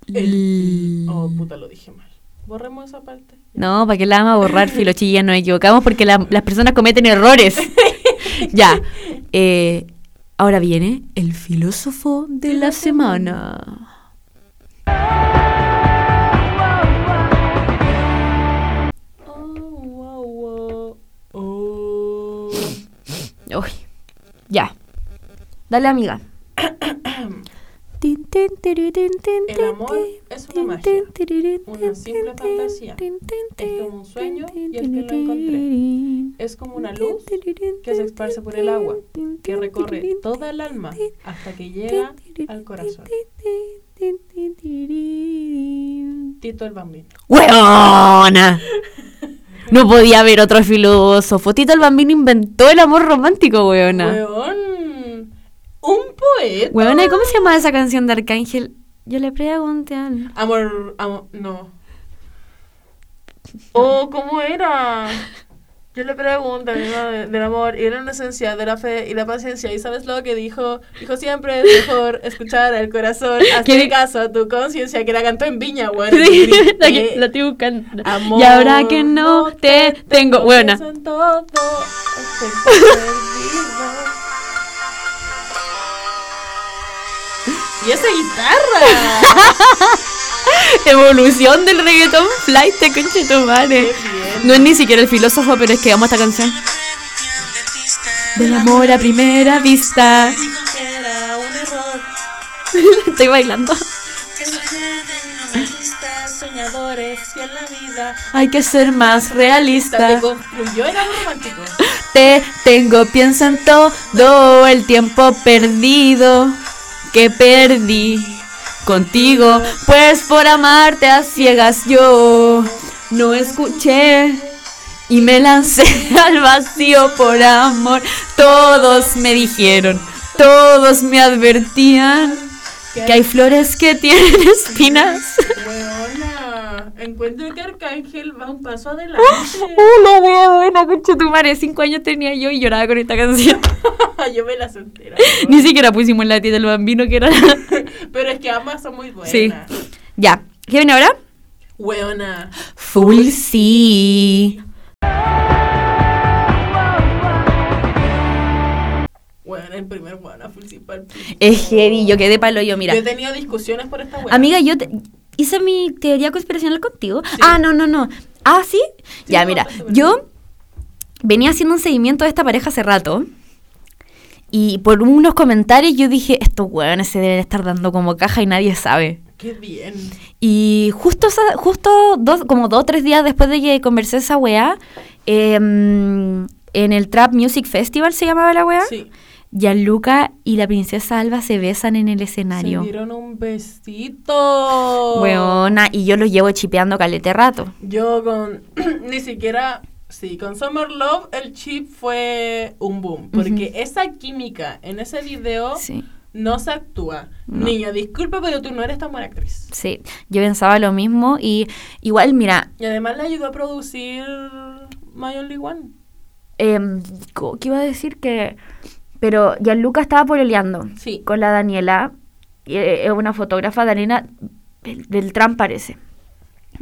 El- Oh, puta, lo dije mal. Borremos esa parte. No, ¿para qué la vamos a borrar, filo chilla? Nos equivocamos porque la- las personas cometen errores. [LAUGHS] ya. Eh, ahora viene el filósofo de la semana. Oh. Oh. Uy, ya. Dale, amiga. El amor es una magia, una simple fantasía. Es como un sueño y el fin lo encontré. Es como una luz que se esparce por el agua, que recorre toda el alma hasta que llega al corazón. Tito el Bambino. ¡Weona! No podía haber otro filósofo. Tito el Bambino inventó el amor romántico, weona. Weón, un poeta. ¿y cómo se llama esa canción de Arcángel? Yo le pregunté a él. Amor, amor, no. Oh, ¿cómo era? Yo le pregunto de- del amor y era una esencia de la fe y la paciencia. ¿Y sabes lo que dijo? Dijo siempre es mejor escuchar al corazón, [LAUGHS] hacer caso a tu conciencia, que la cantó en Viña, weón. Sí, [LAUGHS] la, que- la estoy buscando. Amor, y ahora que no te tengo. Buena. en todo, Y esa guitarra. [LAUGHS] Evolución del reggaetón flight, conche tu madre. Qué bien. No es ni siquiera el filósofo, pero es que amo esta canción. Del amor a primera vista. [LAUGHS] Estoy bailando. Hay que ser más Te realista. construyó el amor romántico. Te tengo, pienso en todo el tiempo perdido que perdí contigo. Pues por amarte a ciegas yo no escuché y me lancé [LAUGHS] al vacío por amor. Todos me dijeron, todos me advertían que hay flores que tienen [LAUGHS] espinas. Encuentro que Arcángel va un paso adelante. Hola, wea buena, concha tu madre. Cinco años tenía yo y lloraba con esta canción. [LAUGHS] Yo me las [LAUGHS] entera. Ni siquiera pusimos la tía del bambino que era. [LAUGHS] Pero es que ambas son muy buenas. Sí. ya. ¿Qué viene ahora? Weona. Full sí. Weona, el primer weona principal. Es heavy, yo quedé palo yo, mira. Yo he tenido discusiones por esta weona. Amiga, yo te- hice mi teoría conspiracional contigo. Ah, no, no, no. Ah, sí. Sí, ya, mira, yo venía haciendo un seguimiento de esta pareja hace rato. Y por unos comentarios yo dije, estos hueones se deben estar dando como caja y nadie sabe. Qué bien. Y justo, justo dos, como dos o tres días después de que conversé esa weá, em, en el Trap Music Festival se llamaba la weá, Sí. Gianluca y la princesa Alba se besan en el Se escenario. dieron un besito. Weona, y yo los llevo chipeando calete rato. Yo con. [CLEARS THROAT] ni siquiera. Sí, con Summer Love el chip fue un boom. Porque esa química en ese video Sí, no se actúa. No. Niña, disculpa, pero tú no eres tan buena actriz. sí. Yo pensaba lo mismo y igual, mira, Y además le ayudó a producir My Only One. co- ¿qué iba a decir? Que... Pero Gianluca estaba pololeando Sí. con la Daniela, eh, es una fotógrafa, Daniela Bel- Beltrán parece.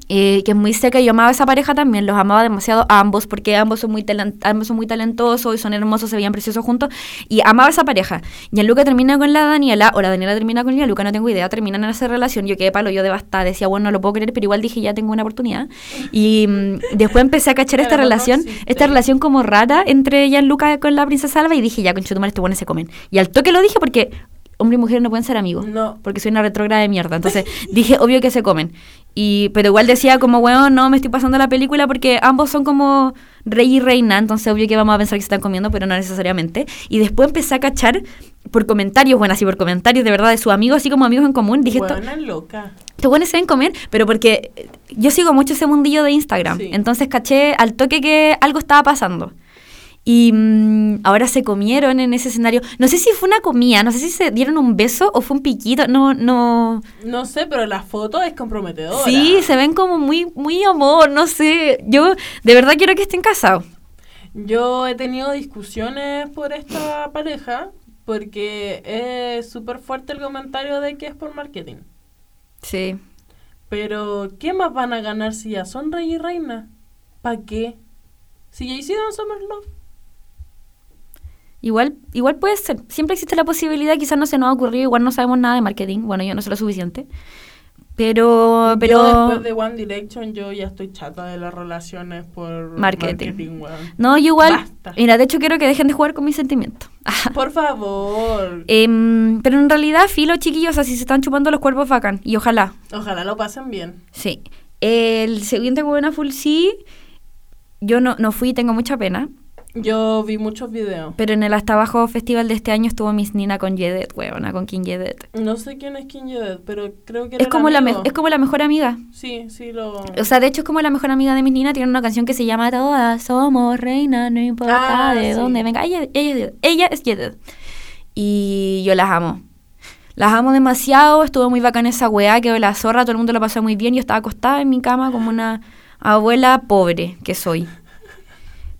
Eh, que es muy seca yo amaba a esa pareja también, los amaba demasiado a ambos porque ambos son muy ambos son muy talentosos y son hermosos, se veían preciosos juntos y amaba a esa pareja. Gianluca termina con la Daniela o la Daniela termina con Gianluca, no tengo idea, terminan en esa relación, yo quedé palo, yo devastada, decía, bueno, no lo puedo creer, pero igual dije, ya tengo una oportunidad. Y mm, después empecé a cachar [LAUGHS] esta no relación, esta relación como rara entre Gianluca con la princesa Alba y dije, ya, con tu madre, estos buenos se comen. Y al toque lo dije porque hombre y mujer no pueden ser amigos No. porque soy una retrógrada de mierda. Entonces dije, obvio que se comen. Y, pero igual decía como, weón, no, me estoy pasando la película porque ambos son como rey y reina, entonces obvio que vamos a pensar que se están comiendo, pero no necesariamente. Y después empecé a cachar por comentarios, bueno, así por comentarios de verdad de sus amigos, así como amigos en común. Dije, Buena loca. estos buenos se deben comer, pero porque eh, yo sigo mucho ese mundillo de Instagram. Sí. Entonces caché al toque que algo estaba pasando. Y mm, ahora se comieron en ese escenario. No sé si fue una comida, no sé si se dieron un beso o fue un piquito. No, no. No sé, pero la foto es comprometedora. Sí, se ven como muy, muy amor, no sé. Yo de verdad quiero que estén casados. Yo he tenido discusiones por esta pareja porque es súper fuerte el comentario de que es por marketing. Sí. Pero, ¿qué más van a ganar si ya son rey y reina? ¿Para qué? Si ya hicieron Summer Love. Igual, igual puede ser. Siempre existe la posibilidad, quizás no se nos ha ocurrido, igual no sabemos nada de marketing. Bueno, yo no sé lo suficiente. Pero, pero. Yo después de One Direction yo ya estoy chata de las relaciones por Marketing. weón. No, yo igual. Basta. Mira, de hecho quiero que dejen de jugar con mis sentimientos. [LAUGHS] Por favor. Em, pero en realidad, filo, chiquillos, así se están chupando los cuerpos bacán. Y ojalá. Ojalá lo pasen bien. Sí. El siguiente buena full sí. Yo no, no fui, tengo mucha pena. Yo vi muchos videos. Pero en el hasta abajo festival de este año estuvo Miss Nina con Jedet, weona, con King Jedet. No sé quién es King Jedet, pero creo que era Es como, el la es como la mejor amiga. Sí, sí lo... O sea, de hecho es como la mejor amiga de Miss Nina. Tiene una canción que se llama Todas somos reinas, no importa Ah, de sí. dónde venga. Ella, ella, ella es Jedet. Y yo las amo. Las amo demasiado. Estuvo muy bacana esa weá, quedó la zorra. Todo el mundo lo pasó muy bien. Yo estaba acostada en mi cama como una abuela pobre que soy.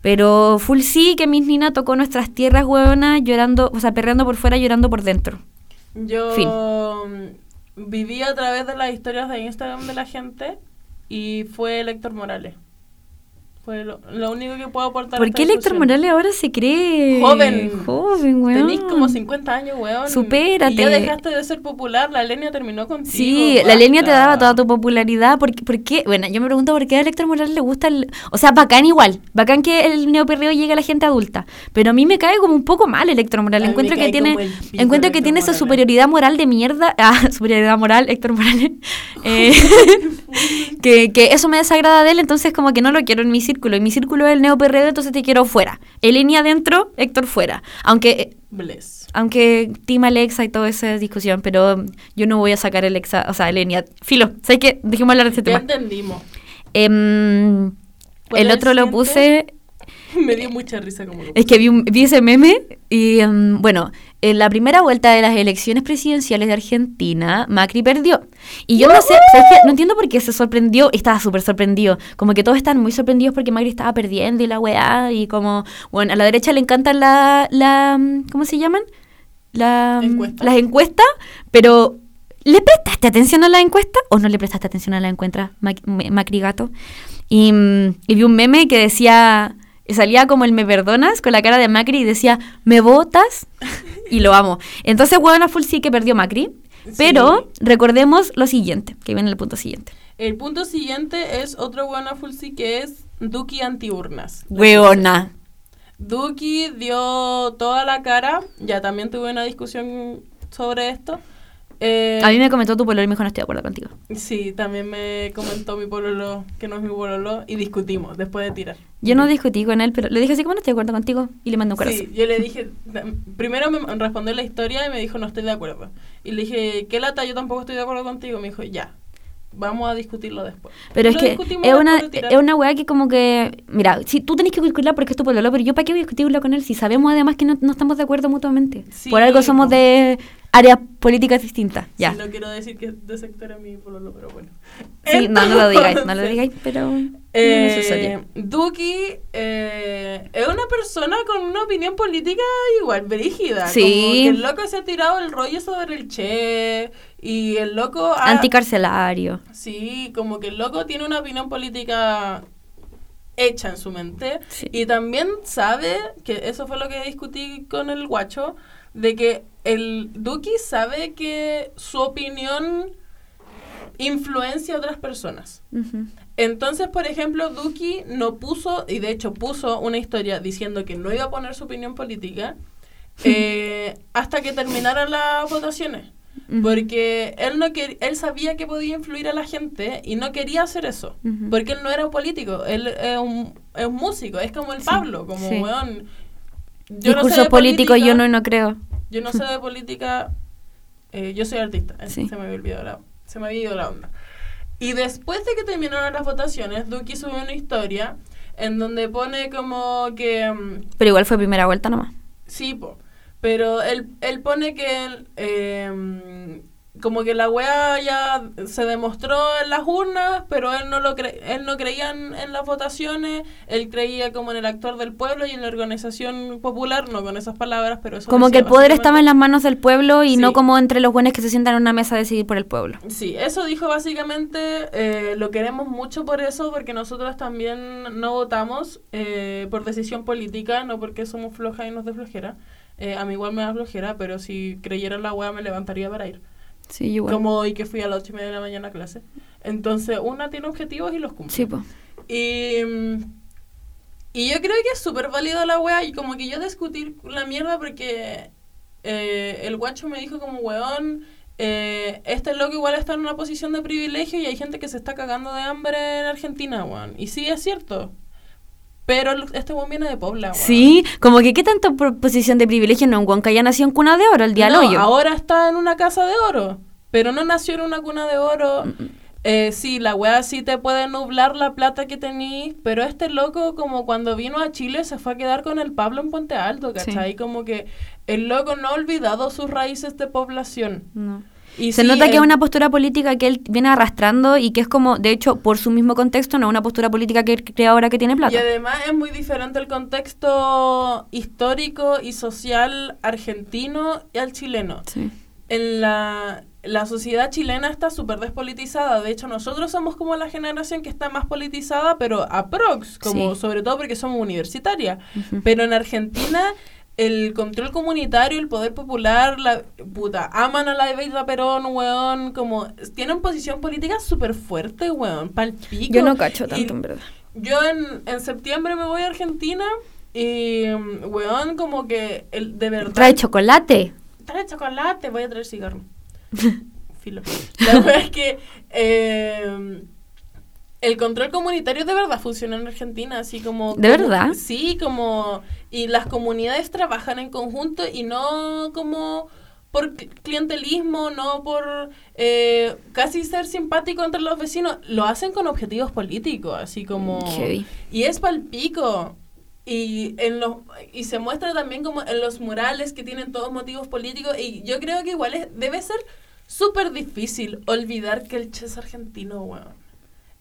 Pero full sí que Miss Nina tocó nuestras tierras, huevonas, llorando, o sea, perreando por fuera, llorando por dentro. Yo Fin. viví a través de las historias de Instagram de la gente y fue Héctor Morales. Lo, lo único que puedo aportar. ¿Por qué Héctor. Morales ahora se cree Joven. Joven, weón. Tenís como 50 años, weón. Supérate. Y ya dejaste de ser popular. La Lenia terminó contigo. Sí, la Lenia te daba toda tu popularidad. ¿Por, qué- por qué? Bueno, yo me pregunto por qué a Héctor Morales le gusta el... O sea, bacán igual. Bacán que el neoperreo llegue a la gente adulta. Pero a mí me cae como un poco mal Héctor Morales. Encuentro que tiene... Encuentro que tiene esa superioridad moral de mierda. [LAUGHS] Ah, superioridad moral, Héctor Morales. [LAUGHS] Eh, [LAUGHS] que, que eso me desagrada de él, entonces como que no lo quiero en mi círculo. Y mi círculo es el neoperreo, entonces te quiero fuera. Elenia adentro, Héctor fuera. Aunque Bless. aunque Team Alexa y toda esa discusión, pero um, yo no voy a sacar Alexa, o sea, Elenia. Filo, ¿sabes qué? Dejemos hablar de este Ya tema. entendimos. Em, ¿Cuál el otro lo puse, [LAUGHS] Me dio mucha risa como lo es que vi, un- vi ese meme y, em, bueno, en la primera vuelta de las elecciones presidenciales de Argentina, Macri perdió. Y yo no sé, ¿sabes qué? No entiendo por qué se sorprendió, estaba súper sorprendido. Como que todos están muy sorprendidos porque Macri estaba perdiendo y la weá, y como, bueno, a la derecha le encantan la, la ¿cómo se llaman? La, Encuestas. las encuestas, pero ¿le prestaste atención a la encuesta o no le prestaste atención a la encuesta, Macri Gato? Y, y vi un meme que decía, salía como el me perdonas con la cara de Macri y decía, ¿me votas? Y lo amo. Entonces, huevona full sí que perdió Macri. Pero recordemos lo siguiente, que viene el punto siguiente. El punto siguiente es otro buena full sí que es Duki antiurnas. Hueona. Duki dio toda la cara. Ya también tuve una discusión sobre esto. Eh, A mí me comentó tu pololo y me dijo no estoy de acuerdo contigo. Sí, también me comentó mi pololo que no es mi pololo y discutimos después de tirar. Yo no discutí con él, pero le dije así como no estoy de acuerdo contigo y le mandé un corazón. Sí, yo le dije, primero me respondió la historia y me dijo no estoy de acuerdo. Y le dije, ¿qué lata? Yo tampoco estoy de acuerdo contigo. Me dijo, ya, vamos a discutirlo después. Pero es que es una, es una weá que como que... Mira, si tú tenés que discutirla porque es tu pololo, pero yo para qué voy a discutirla con él si sabemos además que no, no estamos de acuerdo mutuamente. Sí, Por algo somos de áreas políticas distintas. Ya. Sí, no quiero decir que de sector es mi pololo, pero bueno. Sí, no, no lo digáis, no lo digáis, pero... es Eh, necesario. Duki eh, es una persona con una opinión política igual brígida. Sí. Como que el loco se ha tirado el rollo sobre el Che y el loco... ha- Anticarcelario. Sí, como que el loco tiene una opinión política hecha en su mente Sí. y también sabe, que eso fue lo que discutí con el guacho, de que el Duki sabe que su opinión influencia a otras personas. Entonces, por ejemplo, Duki no puso, y de hecho puso una historia diciendo que no iba a poner su opinión política [LAUGHS] eh, hasta que terminaran las votaciones. Porque él no quer- él sabía que podía influir a la gente y no quería hacer eso. Porque él no era un político, él es un, es un músico, es como el Sí, Pablo, como sí. weón. Yo no sé Discurso de político yo no, no creo. yo no sé de política, eh, yo soy artista, eh, Sí. se me había olvidado la, se me había ido la onda. Y después de que terminaron las votaciones, Duki subió una historia en donde pone como que mm, Pero igual fue primera vuelta nomás. sí, po, pero él, él pone que eh, como que la wea ya se demostró en las urnas, pero él no lo cre él no creía en, en las votaciones, él creía como en el actor del pueblo y en la organización popular, no con esas palabras, pero eso Como que decía el poder estaba en las manos del pueblo y Sí. no como entre los buenos que se sientan en una mesa a decidir por el pueblo. Sí, eso dijo básicamente, eh, lo queremos mucho por eso, porque nosotros también no votamos eh, por decisión política, no porque somos flojas y nos de flojera. Eh, a mí igual me da flojera, pero si creyera en la wea me levantaría para ir. Sí, igual. Como hoy que fui a las ocho y media de la mañana a clase. Entonces, una tiene objetivos y los cumple. Sí, pues. Y, y yo creo que es súper válido la wea y como que yo discutir la mierda porque eh, el guacho me dijo como weón, eh, este loco igual está en una posición de privilegio y hay gente que se está cagando de hambre en Argentina, weón. Y sí, es cierto. Pero este weón viene de Pobla, weón. Sí, como que qué tanto por posición de privilegio no un guan que haya nacido en cuna de oro, el día No, hoyo. ahora está en una casa de oro, pero no nació en una cuna de oro. Mm, Eh, sí, la wea sí te puede nublar la plata que tenís, pero este loco como cuando vino a Chile se fue a quedar con el Pablo en Puente Alto, ¿cachai? Como que el loco no ha olvidado sus raíces de población. No. Y Se sí, nota que es una postura política que él viene arrastrando y que es como, de hecho, por su mismo contexto, no una postura política que él crea ahora que tiene plata. Y además es muy diferente el contexto histórico y social argentino y al chileno. Sí. En la, la sociedad chilena está súper despolitizada. De hecho, nosotros somos como la generación que está más politizada, pero aprox, como Sí. sobre todo porque somos universitarias. Pero en Argentina, el control comunitario, el poder popular, la puta, aman a la Eveida Perón, weón, como tienen posición política súper fuerte, weón, pal pico. Yo no cacho Y tanto, en verdad. Yo en, en septiembre me voy a Argentina y, weón, como que el, de verdad... Trae chocolate. Trae chocolate, voy a traer cigarro. [LAUGHS] Filo. La verdad es que eh, el control comunitario de verdad funciona en Argentina, así como... ¿De como- verdad? Sí, como... Y las comunidades trabajan en conjunto y no como por cl- clientelismo, no por eh, casi ser simpático entre los vecinos. Lo hacen con objetivos políticos, así como... Heavy. Y es palpico. Y, en los, y se muestra también como en los murales que tienen todos motivos políticos. Y yo creo que igual es, debe ser súper difícil olvidar que el Che es argentino, weón.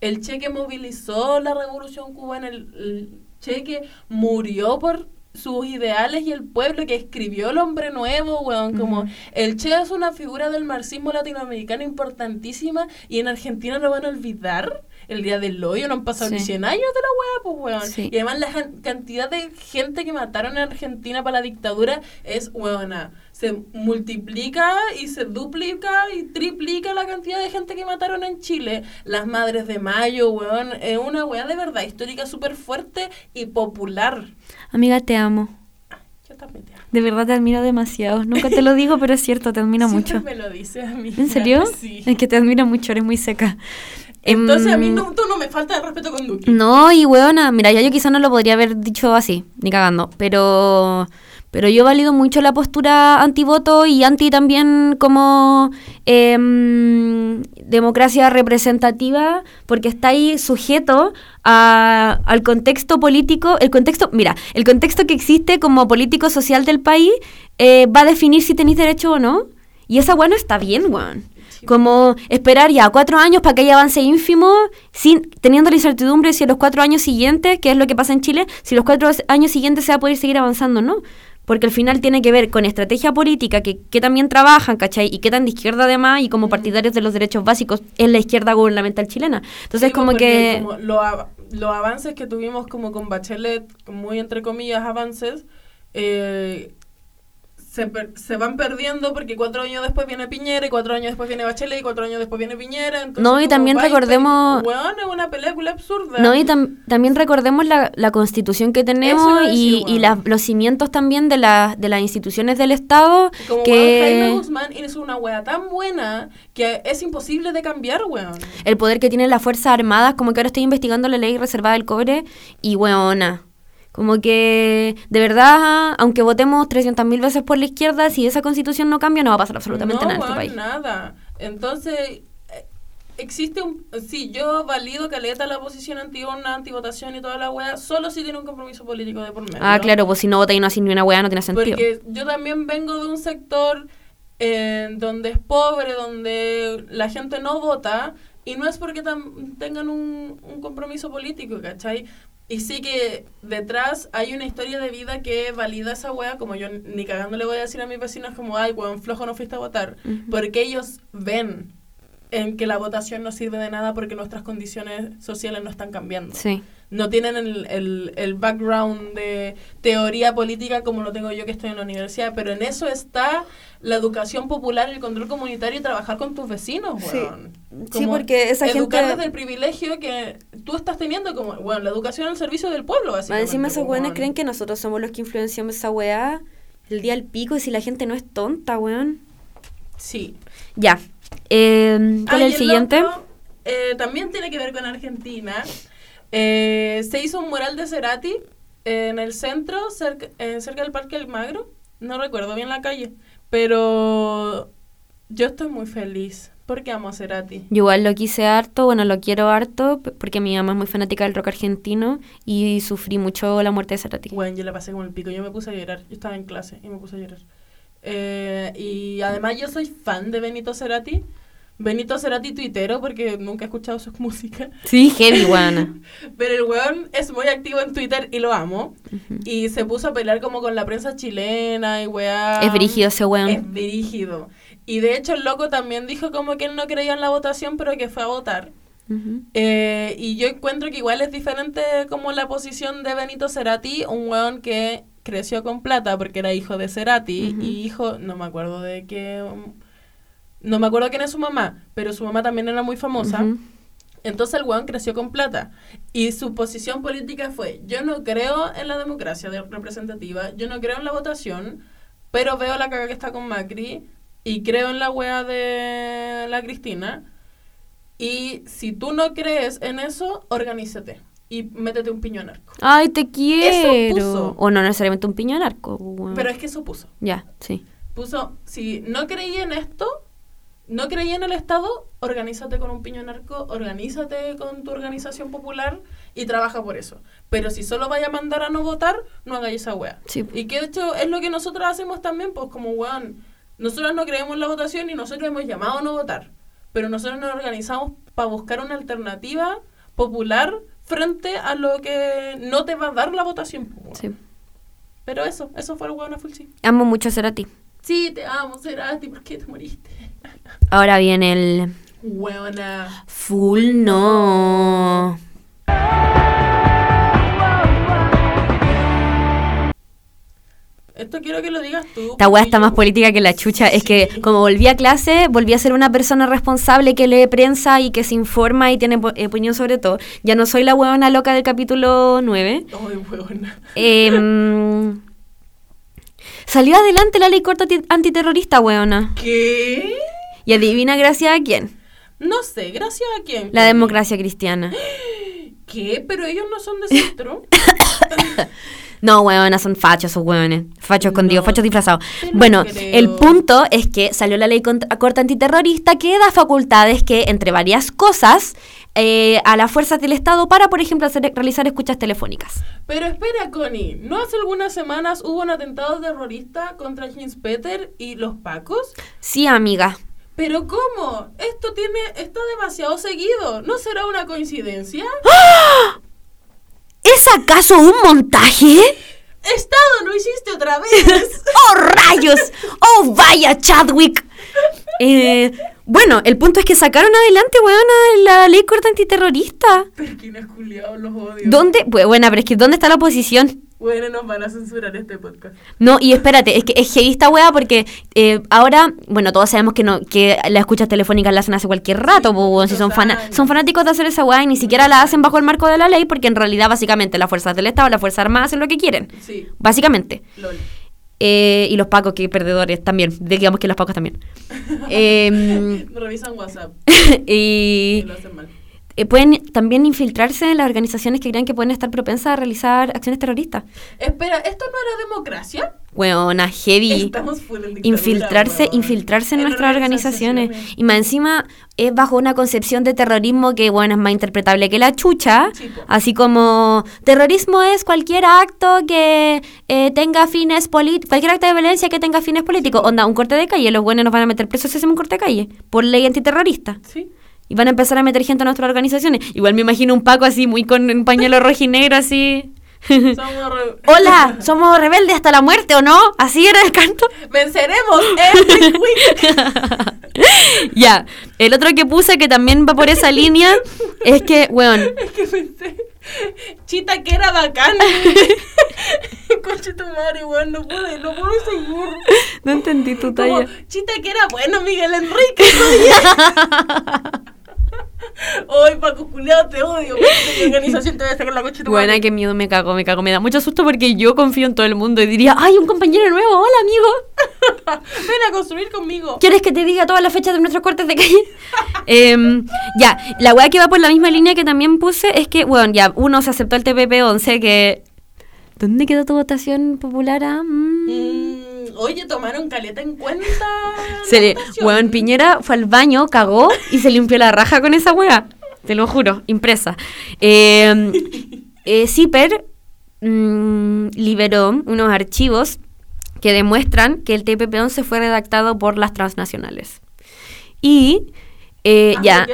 El Che que movilizó la revolución cubana, el, el Che que murió por sus ideales y el pueblo que escribió el hombre nuevo, weón, como el Che es una figura del marxismo latinoamericano importantísima y en Argentina lo van a olvidar. El día del hoyo no han pasado Sí. ni 100 años de la weá, pues weón. Sí. Y además la cantidad de gente que mataron en Argentina para la dictadura es weona. Se multiplica y se duplica y triplica la cantidad de gente que mataron en Chile. Las Madres de Mayo, weón. Es una weá de verdad histórica súper fuerte y popular. Amiga, te amo. Yo también te amo. De verdad te admiro demasiado. Nunca te lo digo, pero es cierto, te admiro Siempre mucho. me lo dices a mí. ¿En serio? [LAUGHS] Sí. Es que te admiro mucho, eres muy seca. Entonces a mí Em, no, tú no me falta de respeto con Duque. No, y weona, mira, ya yo quizá no lo podría haber dicho así, ni cagando, pero pero yo valido mucho la postura antivoto y anti también como em, democracia representativa, porque está ahí sujeto a- al contexto político, el contexto, mira, el contexto que existe como político social del país eh, va a definir si tenéis derecho o no, y esa weá no está bien, weón. Como esperar ya cuatro años para que haya avance ínfimo, sin, teniendo la incertidumbre si en los cuatro años siguientes, que es lo que pasa en Chile, si los cuatro años siguientes se va a poder seguir avanzando no. Porque al final tiene que ver con estrategia política, que, que también trabajan, ¿cachai? Y que tan de izquierda además, y como partidarios de los derechos básicos en la izquierda gubernamental chilena. Entonces, Sí, como pues, que... como lo av- los avances que tuvimos como con Bachelet, muy entre comillas avances, eh, se, per- se van perdiendo porque cuatro años después viene Piñera y cuatro años después viene Bachelet y cuatro años después viene Piñera. entonces No, y también recordemos- es una película absurda. No, y tam- también recordemos la, la constitución que tenemos y, decir, y la- los cimientos también de, la- de las instituciones del Estado Como que... weón, Jaime Guzmán es una wea tan buena que es imposible de cambiar, weón. el poder que tienen las Fuerzas Armadas, como que ahora estoy investigando la ley reservada del cobre y weona. Como que, de verdad, aunque votemos 300.000 veces por la izquierda, si esa constitución no cambia, no va a pasar absolutamente no, nada en este país. nada. Entonces, eh, existe un... Sí, yo valido caleta la posición anti-urna, anti-votación y toda la wea, solo si tiene un compromiso político de por medio. Ah, claro, pues si no vota y no hace ni una weá, no tiene sentido. Porque yo también vengo de un sector eh, donde es pobre, donde la gente no vota, y no es porque tengan un, un compromiso político, ¿cachai? Y sí que detrás hay una historia de vida que valida esa wea, como yo ni cagando le voy a decir a mis vecinos como, ay, weón, flojo no fuiste a votar, porque ellos ven en que la votación no sirve de nada porque nuestras condiciones sociales no están cambiando Sí. No tienen el, el, el background de teoría política como lo tengo yo que estoy en la universidad, pero en eso está la educación popular, el control comunitario y trabajar con tus vecinos, Sí. weón. Sí, Como porque esa educar gente- desde el privilegio que tú estás teniendo como, bueno, la educación al servicio del pueblo, básicamente. encima esos pues, weones creen que nosotros somos los que influenciamos esa weá el día al pico y si la gente no es tonta, weón. Sí. Ya. Eh, ¿Cuál Ah, es el siguiente? eh, también tiene que ver con Argentina. Eh, se hizo un mural de Cerati en el centro, cerca, eh, cerca del Parque Almagro. No recuerdo bien la calle, pero yo estoy muy feliz porque amo a Cerati. Yo igual lo quise harto, bueno, lo quiero harto, porque mi mamá es muy fanática del rock argentino y sufrí mucho la muerte de Cerati. Bueno, yo la pasé como el pico, yo me puse a llorar. Yo estaba en clase y me puse a llorar. Eh, y además yo soy fan de Benito Cerati. Benito Cerati tuitero porque nunca he escuchado su [LAUGHS] música. Sí, heavy, weona. [LAUGHS] Pero el weón es muy activo en Twitter y lo amo. Y se puso a pelear como con la prensa chilena y weá. Es brígido ese weón. Es brígido. Y de hecho el loco también dijo como que él no creía en la votación, pero que fue a votar. Eh, y yo encuentro que igual es diferente como la posición de Benito Cerati, un weón que creció con plata porque era hijo de Cerati y hijo, no me acuerdo de qué, no me acuerdo quién es su mamá, pero su mamá también era muy famosa. Entonces el weón creció con plata. Y su posición política fue, yo no creo en la democracia de- representativa, yo no creo en la votación, pero veo la caga que está con Macri y creo en la wea de la Cristina. Y si tú no crees en eso, organízate y métete un piño narco. Ay, te quiero. puso. O no necesariamente un piño narco. weón. Pero es que eso puso. Ya, sí. Puso, si no creí en esto, no creí en el Estado, organízate con un piño narco, organízate con tu organización popular y trabaja por eso. Pero si solo vaya a mandar a no votar, no hagáis esa wea. Sí. Y que de hecho es lo que nosotros hacemos también, pues como weón, nosotros no creemos en la votación y nosotros hemos llamado a no votar. Pero nosotros nos organizamos para buscar una alternativa popular frente a lo que no te va a dar la votación. pues, weón. sí. Pero eso, eso fue el weón a full sí. Amo mucho ser a ti. Sí, te amo, Cerati, ¿por qué te moriste? Ahora viene el Weona. full no. Esto quiero que lo digas tú. Esta weá está más política que la chucha. Es que como volví a clase, volví a ser una persona responsable que lee prensa y que se informa y tiene po- opinión sobre todo. Ya no soy la huevona loca del capítulo 9. Ay, weona. Em, [LAUGHS] salió adelante la ley corta anti- antiterrorista, weona. ¿Qué? Y adivina gracias a quién. No sé, gracias a quién. La democracia cristiana. [GASPS] ¿Qué? Pero ellos no son de centro. [COUGHS] No, weona, son fachos esos weones. Fachos escondidos, No, fachos disfrazados. Bueno, creo. el punto es que salió la ley contra- corta antiterrorista que da facultades que, entre varias cosas, eh, a las fuerzas del Estado para, por ejemplo, hacer- realizar escuchas telefónicas. Pero espera, Connie. ¿No hace algunas semanas hubo un atentado terrorista contra James Peter y los Pacos? Sí, amiga. ¿Pero cómo? Esto tiene... está demasiado seguido. ¿No será una coincidencia? ¿Es acaso un montaje? ¡Estado! ¡Lo hiciste otra vez! [LAUGHS] ¡Oh, rayos! ¡Oh, vaya, Chadwick! Eh, bueno, el punto es que sacaron adelante, weona, la ley corta antiterrorista. Pero quién es culiado, los odio. ¿Dónde? Pues, bueno, pero es que ¿dónde está la oposición? Bueno, nos van a censurar este podcast. No, y espérate, es que es heavy esta weá porque eh, ahora, bueno, todos sabemos que no que las escuchas telefónicas las hacen hace cualquier rato, Sí, po, weón, si son, fana- son fanáticos de hacer esa weá y ni siquiera la hacen bajo el marco de la ley porque en realidad básicamente las fuerzas del Estado, las fuerzas armadas hacen lo que quieren, Sí, básicamente. lol. Eh, y los pacos, que perdedores también, digamos que los pacos también. [LAUGHS] Em, Revisan WhatsApp [LAUGHS] y y lo hacen mal. Eh, pueden también infiltrarse en las organizaciones que crean que pueden estar propensas a realizar acciones terroristas. Espera, ¿esto no era democracia? Weona, heavy. Estamos full en dictadura, infiltrarse, infiltrarse en, En nuestras organizaciones. organizaciones. Y más encima es bajo una concepción de terrorismo que, bueno, es más interpretable que la chucha. Así como terrorismo es cualquier acto que eh, tenga fines políticos, cualquier acto de violencia que tenga fines políticos. Onda, un corte de calle, los buenos nos van a meter presos si hacemos un corte de calle, por ley antiterrorista. Sí. Y van a empezar a meter gente a nuestras organizaciones. Igual me imagino un Paco así, muy con un pañuelo [LAUGHS] rojinegro así. Somos Hola, somos rebeldes hasta la muerte, ¿o no? Así era el canto. ¡Venceremos [LAUGHS] week! Ya, el otro que puse que también va por esa línea es que, weón, [LAUGHS] es que pensé... Chita que era bacán. Conche tu madre, weón, no pude, no puedo seguir. no entendí tu Como, Chita que era bueno, Miguel Enrique. Hoy, Paco Juliado, te odio. Mi organización te voy a sacar la coche Buena, qué miedo, me cago, me cago. Me da mucho susto porque yo confío en todo el mundo y diría, ¡ay, un compañero nuevo! ¡Hola, amigo! [LAUGHS] Ven a construir conmigo. ¿Quieres que te diga todas las fechas de nuestros cortes de calle? [LAUGHS] Em, ya, la weá que va por la misma línea que también puse es que, bueno, ya, uno se aceptó el TPP-11 que... ¿Dónde quedó tu votación popular? ah? Mm. Mm, oye, tomaron caleta en cuenta. Se le, weón, Piñera fue al baño, cagó y se limpió la raja con esa weá. Te lo juro, impresa. Eh, eh, Zipper mm, liberó unos archivos que demuestran que el TPP-11 fue redactado por las transnacionales. Y eh, Ah, ya,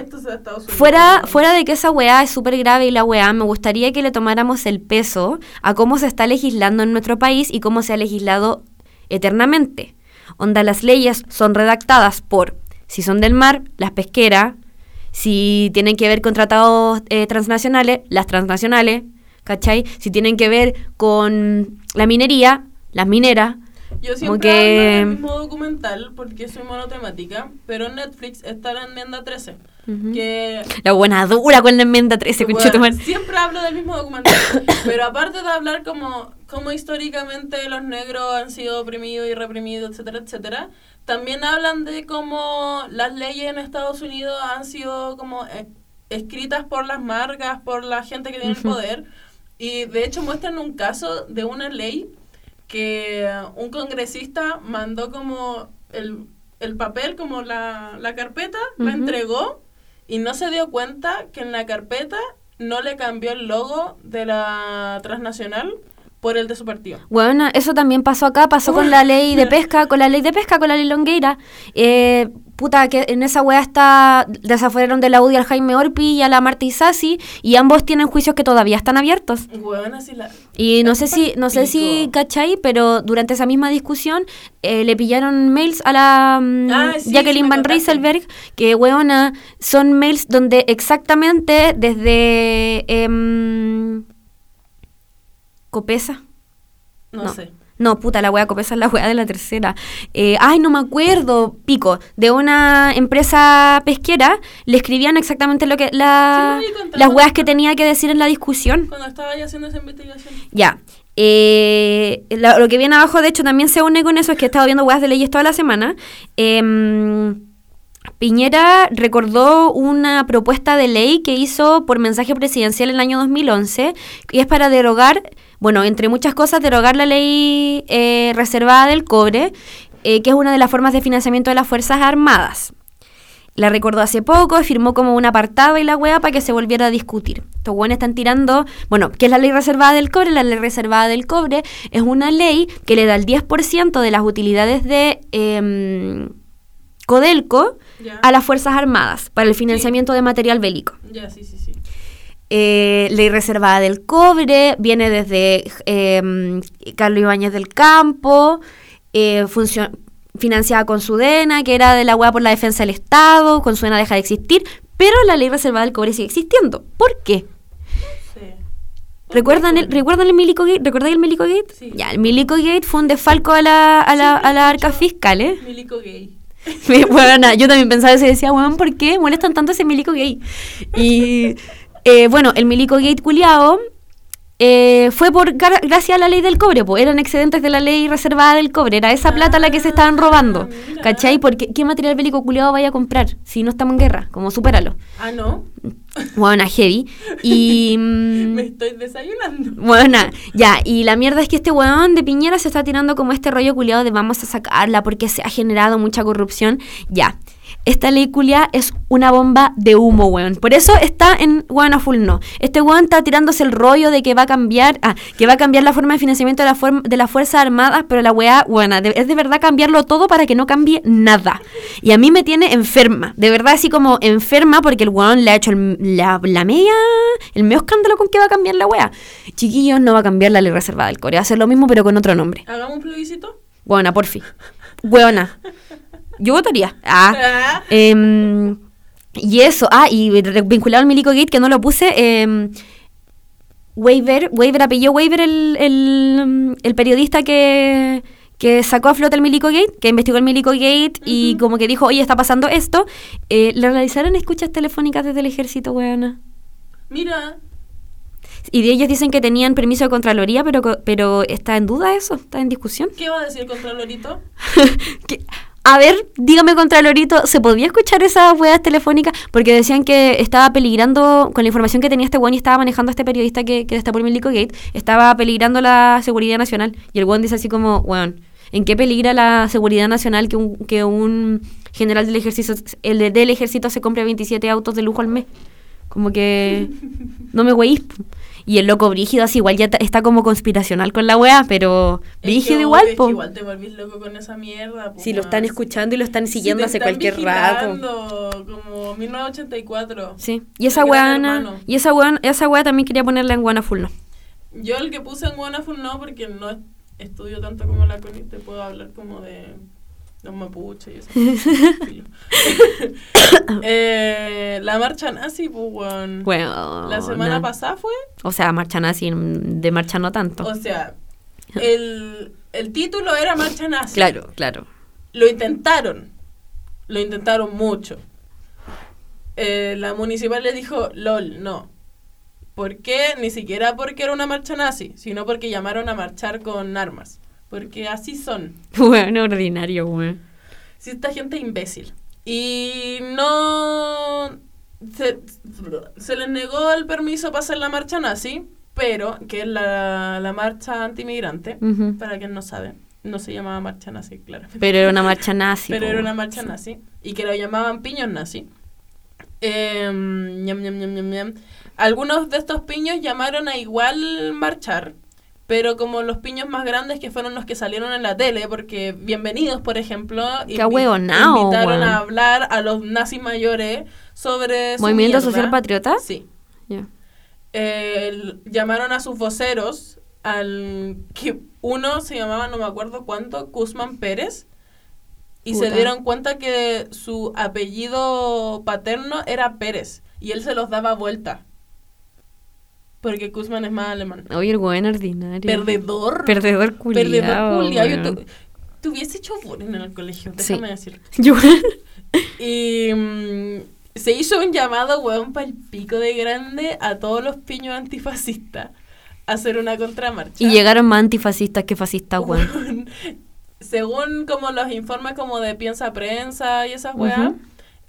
fuera, fuera de que esa weá es súper grave y la weá, me gustaría que le tomáramos el peso a cómo se está legislando en nuestro país y cómo se ha legislado eternamente. Onda, las leyes son redactadas por, si son del mar, las pesqueras, si tienen que ver con tratados eh, transnacionales, las transnacionales, ¿cachai? Si tienen que ver con la minería, las mineras. Yo siempre que- hablo del mismo documental porque soy monotemática, pero en Netflix está la enmienda 13. Que La buena dura con la enmienda 13, Bueno, siempre hablo del mismo documental, [COUGHS] pero aparte de hablar como, como históricamente los negros han sido oprimidos y reprimidos, etcétera, etcétera, también hablan de cómo las leyes en Estados Unidos han sido como eh, escritas por las marcas, por la gente que tiene el Ujú. poder, y de hecho muestran un caso de una ley que un congresista mandó como el, el papel, como la, la carpeta, la entregó y no se dio cuenta que en la carpeta no le cambió el logo de la transnacional por el de su partido. Bueno, eso también pasó acá, pasó con la ley de [LAUGHS] pesca, con la ley de pesca, con la ley Longueira. Eh, puta, que en esa weá está, desafueron de la UDI al Jaime Orpi y a la Marta Isasi, y ambos tienen juicios que todavía están abiertos. Huevón, así la... Y no sé si, no sé si cachai, pero durante esa misma discusión eh, le pillaron mails a la mm, Ah, sí, Jacqueline Van. Rieselberg, que weona, son mails donde exactamente desde em, Copesa. No, No. sé. No, puta, la wea Copesa es la wea de la tercera. Eh, ay, no me acuerdo, pico, de una empresa pesquera, le escribían exactamente lo que la, Sí, las weas que tenía que decir en la discusión. Cuando estaba ahí haciendo esa investigación. Ya. Eh, la- lo que viene abajo, de hecho, también se une con eso, es que he estado viendo weas de leyes toda la semana. Em, Piñera recordó una propuesta de ley que hizo por mensaje presidencial en el año 2011, y es para derogar, bueno, entre muchas cosas, derogar la ley eh, reservada del cobre, eh, que es una de las formas de financiamiento de las Fuerzas Armadas. La recordó hace poco, firmó como un apartado y la wea para que se volviera a discutir. Estos weones están tirando, bueno, ¿qué es la ley reservada del cobre? La ley reservada del cobre es una ley que le da el 10% de las utilidades de em, Codelco a las Fuerzas Armadas para el financiamiento de material bélico. Ya, sí, sí, sí. Eh, ley reservada del cobre viene desde em, Carlos Ibáñez del Campo, eh, financiada con Sudena, que era de la hueá por la defensa del Estado, con Sudena deja de existir, pero la ley reservada del cobre sigue existiendo. ¿Por qué? ¿Recuerdan el, ¿recuerdan el Milico Gate? ¿Recuerdan el Milico Gate? Sí. Ya, el Milico Gate fue un desfalco a la, a la, a la arca fiscal, ¿eh? Milico gay. [LAUGHS] Me- Bueno, yo también pensaba eso y decía, weón, ¿por qué molestan tanto ese milico gay? [LAUGHS] Y eh, bueno, el milico gay culiao eh, fue por gra- gracias a la ley del cobre, pues eran excedentes de la ley reservada del cobre, era esa plata la que se estaban robando, mira. ¿cachai? Porque ¿qué material bélico culiado vaya a comprar si no estamos en guerra? Como supéralo. Ah, no. Bueno, heavy. Y... mm, [LAUGHS] Me estoy desayunando. bueno, ya, y la mierda es que este weón de Piñera se está tirando como este rollo culiado de vamos a sacarla porque se ha generado mucha corrupción. Ya, esta ley culiada es una bomba de humo, weón. Por eso está en weón a full no. Este weón está tirándose el rollo de que va a cambiar, ah, que va a cambiar la forma de financiamiento de la, forma de las Fuerzas Armadas, pero la weá, buena, es de verdad cambiarlo todo para que no cambie nada. Y a mí me tiene enferma, de verdad así como enferma porque el weón le ha hecho el- la, la media, el medio escándalo con que va a cambiar la weá. Chiquillos, no va a cambiar la ley reservada del Corea, va a hacer lo mismo pero con otro nombre. Hagamos un plebiscito. Buena, por fin. Weona. Yo votaría. Ah. Ah. Em, y eso, ah, y vinculado al Milico Gate, que no lo puse, em, Waver, Waver, apellido Waver, el, el, el periodista que, que sacó a flote el Milico Gate, que investigó el Milico Gate y como que dijo, oye, está pasando esto, eh, le realizaron escuchas telefónicas desde el ejército, weona. Mira, Y de ellos dicen que tenían permiso de Contraloría, pero, pero está en duda eso, está en discusión. ¿qué va a decir el Contralorito? [LAUGHS] [LAUGHS] A ver, dígame Contralorito, ¿se podía escuchar esas weas telefónicas? Porque decían que estaba peligrando, con la información que tenía este weón y estaba manejando a este periodista que, que está por Milico Gate, estaba peligrando la seguridad nacional. Y el weón dice así como, weón, ¿en qué peligra la seguridad nacional que un, que un general del ejército, el de- del ejército se compre 27 autos de lujo al mes? Como que no me weís. Y el loco brígido así igual ya está como conspiracional con la weá, pero brígido igual, es que po. igual te volvís loco con esa mierda. po, Si lo están escuchando y lo están Si siguiendo te hace están cualquier rato. Como 1984. Sí. Y esa weá, y esa weá, esa weá también quería ponerla en Wanaful, ¿no? Yo el que puse en Wanaful no, porque no es- estudio tanto como la Connie, te puedo hablar como de los mapuches y eso. [LAUGHS] [COUGHS] Eh, la marcha nazi, pues, weón. Bueno. La semana pasada fue, O sea, marcha nazi, de marcha no tanto. o sea, el, el título era marcha nazi. claro, claro. Lo intentaron, lo intentaron mucho. Eh, la municipal le dijo, lol, no. ¿Por qué? Ni siquiera porque era una marcha nazi, sino porque llamaron a marchar con armas. Porque así son. [LAUGHS] Bueno, ordinario, weón. Si esta gente es imbécil. Y no. Se, se les negó el permiso para hacer la marcha nazi, pero, que es la, la marcha antimigrante, Ujú. para quien no sabe, no se llamaba marcha nazi, claramente. Pero era una marcha nazi. [LAUGHS] pero era una marcha nazi, y que lo llamaban piños nazi. Em, ñam, ñam, ñam, ñam, ñam. Algunos de estos piños llamaron a igual marchar, pero como los piños más grandes que fueron los que salieron en la tele, porque bienvenidos, por ejemplo, ahueonao, invitaron a hablar a los nazis mayores sobre ¿Movimiento. Social Patriota? Sí. Eh, el- llamaron a sus voceros, al que uno se llamaba, no me acuerdo cuánto, Guzmán Pérez, y se dieron cuenta que su apellido paterno era Pérez, y él se los daba vuelta. Porque Guzmán es más alemán. Oye, el weón ordinario. Perdedor. Perdedor culiao. Perdedor culiao. Yo tu- te hubiese hecho bullying en el colegio, Sí. déjame decirte. [LAUGHS] Yo- Y mm, se hizo un llamado, weón, para el pico de grande a todos los piños antifascistas a hacer una contramarcha. y llegaron más antifascistas que fascistas, weón. [LAUGHS] Según como los informes como de Piensa Prensa y esas weas,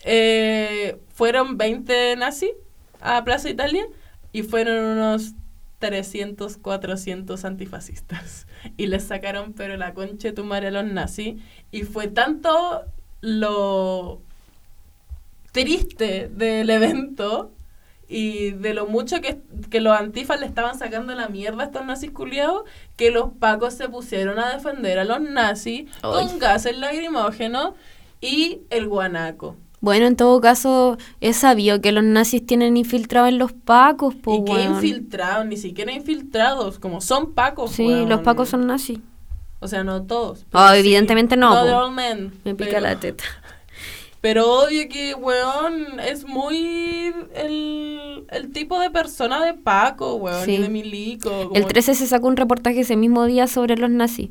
eh, fueron 20 nazis a Plaza Italia y fueron unos 300, 400 antifascistas. [LAUGHS] Y les sacaron pero la concha de tu madre a los nazis. Y fue tanto lo triste del evento y de lo mucho que, que los antifas le estaban sacando la mierda a estos nazis culiados que los pacos se pusieron a defender a los nazis Ay. con gases lacrimógenos y el guanaco. Bueno, en todo caso, es sabido que los nazis tienen infiltrados en los pacos, po, y weón. infiltrados, ni siquiera infiltrados, como son pacos. Sí, weón. los pacos son nazis. O sea, no todos. Sí. evidentemente no, all men, Me pica pero- la teta. Pero obvio que, weón, es muy el, el tipo de persona de Paco, weón, Sí. y de Milico. como- El 13 se sacó un reportaje ese mismo día sobre los nazis,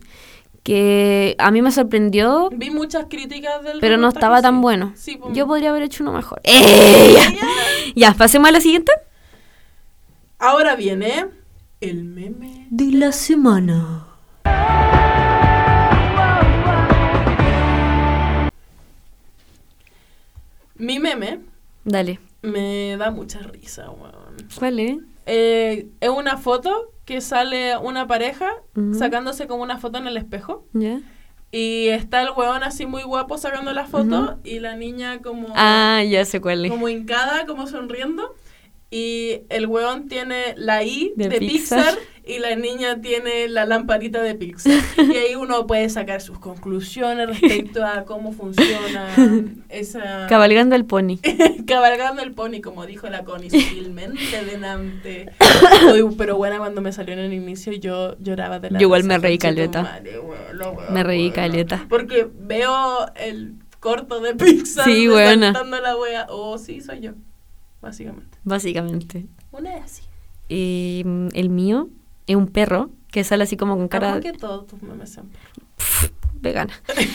que a mí me sorprendió, Vi muchas críticas del pero no estaba tan sí. bueno. Sí. Yo podría haber hecho uno mejor. ¡Eh! Ya, pasemos a la siguiente. Ahora viene el meme. De la semana. Mi meme Dale. me da mucha risa, weón. ¿Cuál es? Eh, es una foto que sale una pareja sacándose como una foto en el espejo. Y está el weón así muy guapo sacando la foto y la niña como, Ah, ya sé cuál es. como hincada, como sonriendo. Y el weón tiene la I De de, Pixar. Pixar. Y la niña tiene la lamparita de Pixar. y ahí uno puede sacar sus conclusiones respecto a cómo funciona esa... [LAUGHS] Cabalgando el pony. [LAUGHS] Cabalgando el pony, como dijo la Connie, sutilmente delante. Pero buena cuando me salió en el inicio, yo lloraba de la Yo igual me reí caleta. Me reí caleta. Porque veo el corto de Pixar Sí, la wea. Oh, sí, soy yo. Básicamente. Básicamente. Una es así. Mm, el mío un perro que sale así como con cara que todos tus memes sean vegana.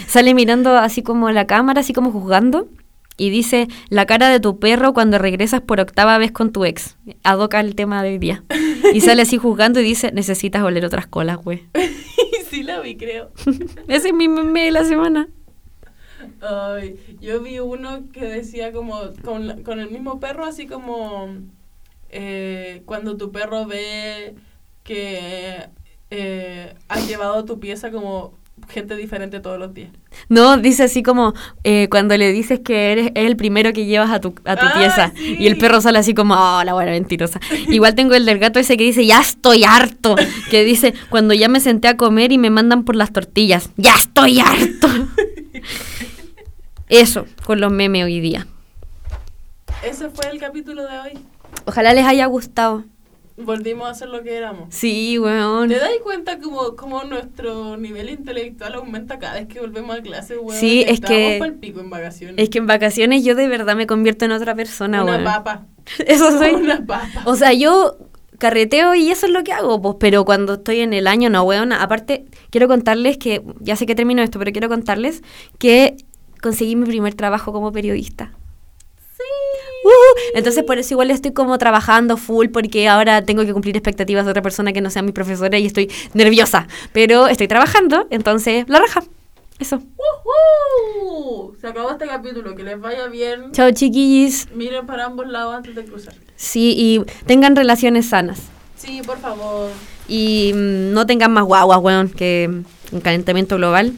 Sale mirando así como la cámara, así como juzgando. Y dice, la cara de tu perro cuando regresas por octava vez con tu ex. Adoca el tema de hoy día. Y sale así juzgando y dice, necesitas oler otras colas, güey. [LAUGHS] sí la vi, creo. [LAUGHS] Ese es mi meme de la semana. Ay, yo vi uno que decía como con, con el mismo perro, así como eh, cuando tu perro ve que eh, has llevado tu pieza como gente diferente todos los días. No, dice así como eh, cuando le dices que eres es el primero que llevas a tu, a tu Ah, pieza. sí. Y el perro sale así como, oh, la buena mentirosa. [LAUGHS] Igual tengo el del gato ese que dice, ya estoy harto. Que dice, cuando ya me senté a comer y me mandan por las tortillas, ya estoy harto. [LAUGHS] Eso, con los memes hoy día. Ese fue el capítulo de hoy. Ojalá les haya gustado. Volvimos a ser lo que éramos. Sí, weón. ¿Te das cuenta como, como nuestro nivel intelectual aumenta cada vez que volvemos a clase, weón? Sí, es que- pico en vacaciones. Es que en vacaciones yo de verdad me convierto en otra persona, Una weón. papa. [LAUGHS] Eso soy. Una papa. O sea, yo carreteo y eso es lo que hago, pues, pero cuando estoy en el año, no, weón. Aparte, quiero contarles que, ya sé que termino esto, pero quiero contarles que conseguí mi primer trabajo como periodista. Ujú. Entonces, por eso igual estoy como trabajando full, porque ahora tengo que cumplir expectativas de otra persona que no sea mi profesora y estoy nerviosa. Pero estoy trabajando, entonces, la raja. Eso. ¡Woohoo! Se acabó este capítulo. Que les vaya bien. Chao, chiquillis. Miren para ambos lados antes de cruzar. Sí, y tengan relaciones sanas. Sí, por favor. Y mm, no tengan más guaguas, weón, que un calentamiento global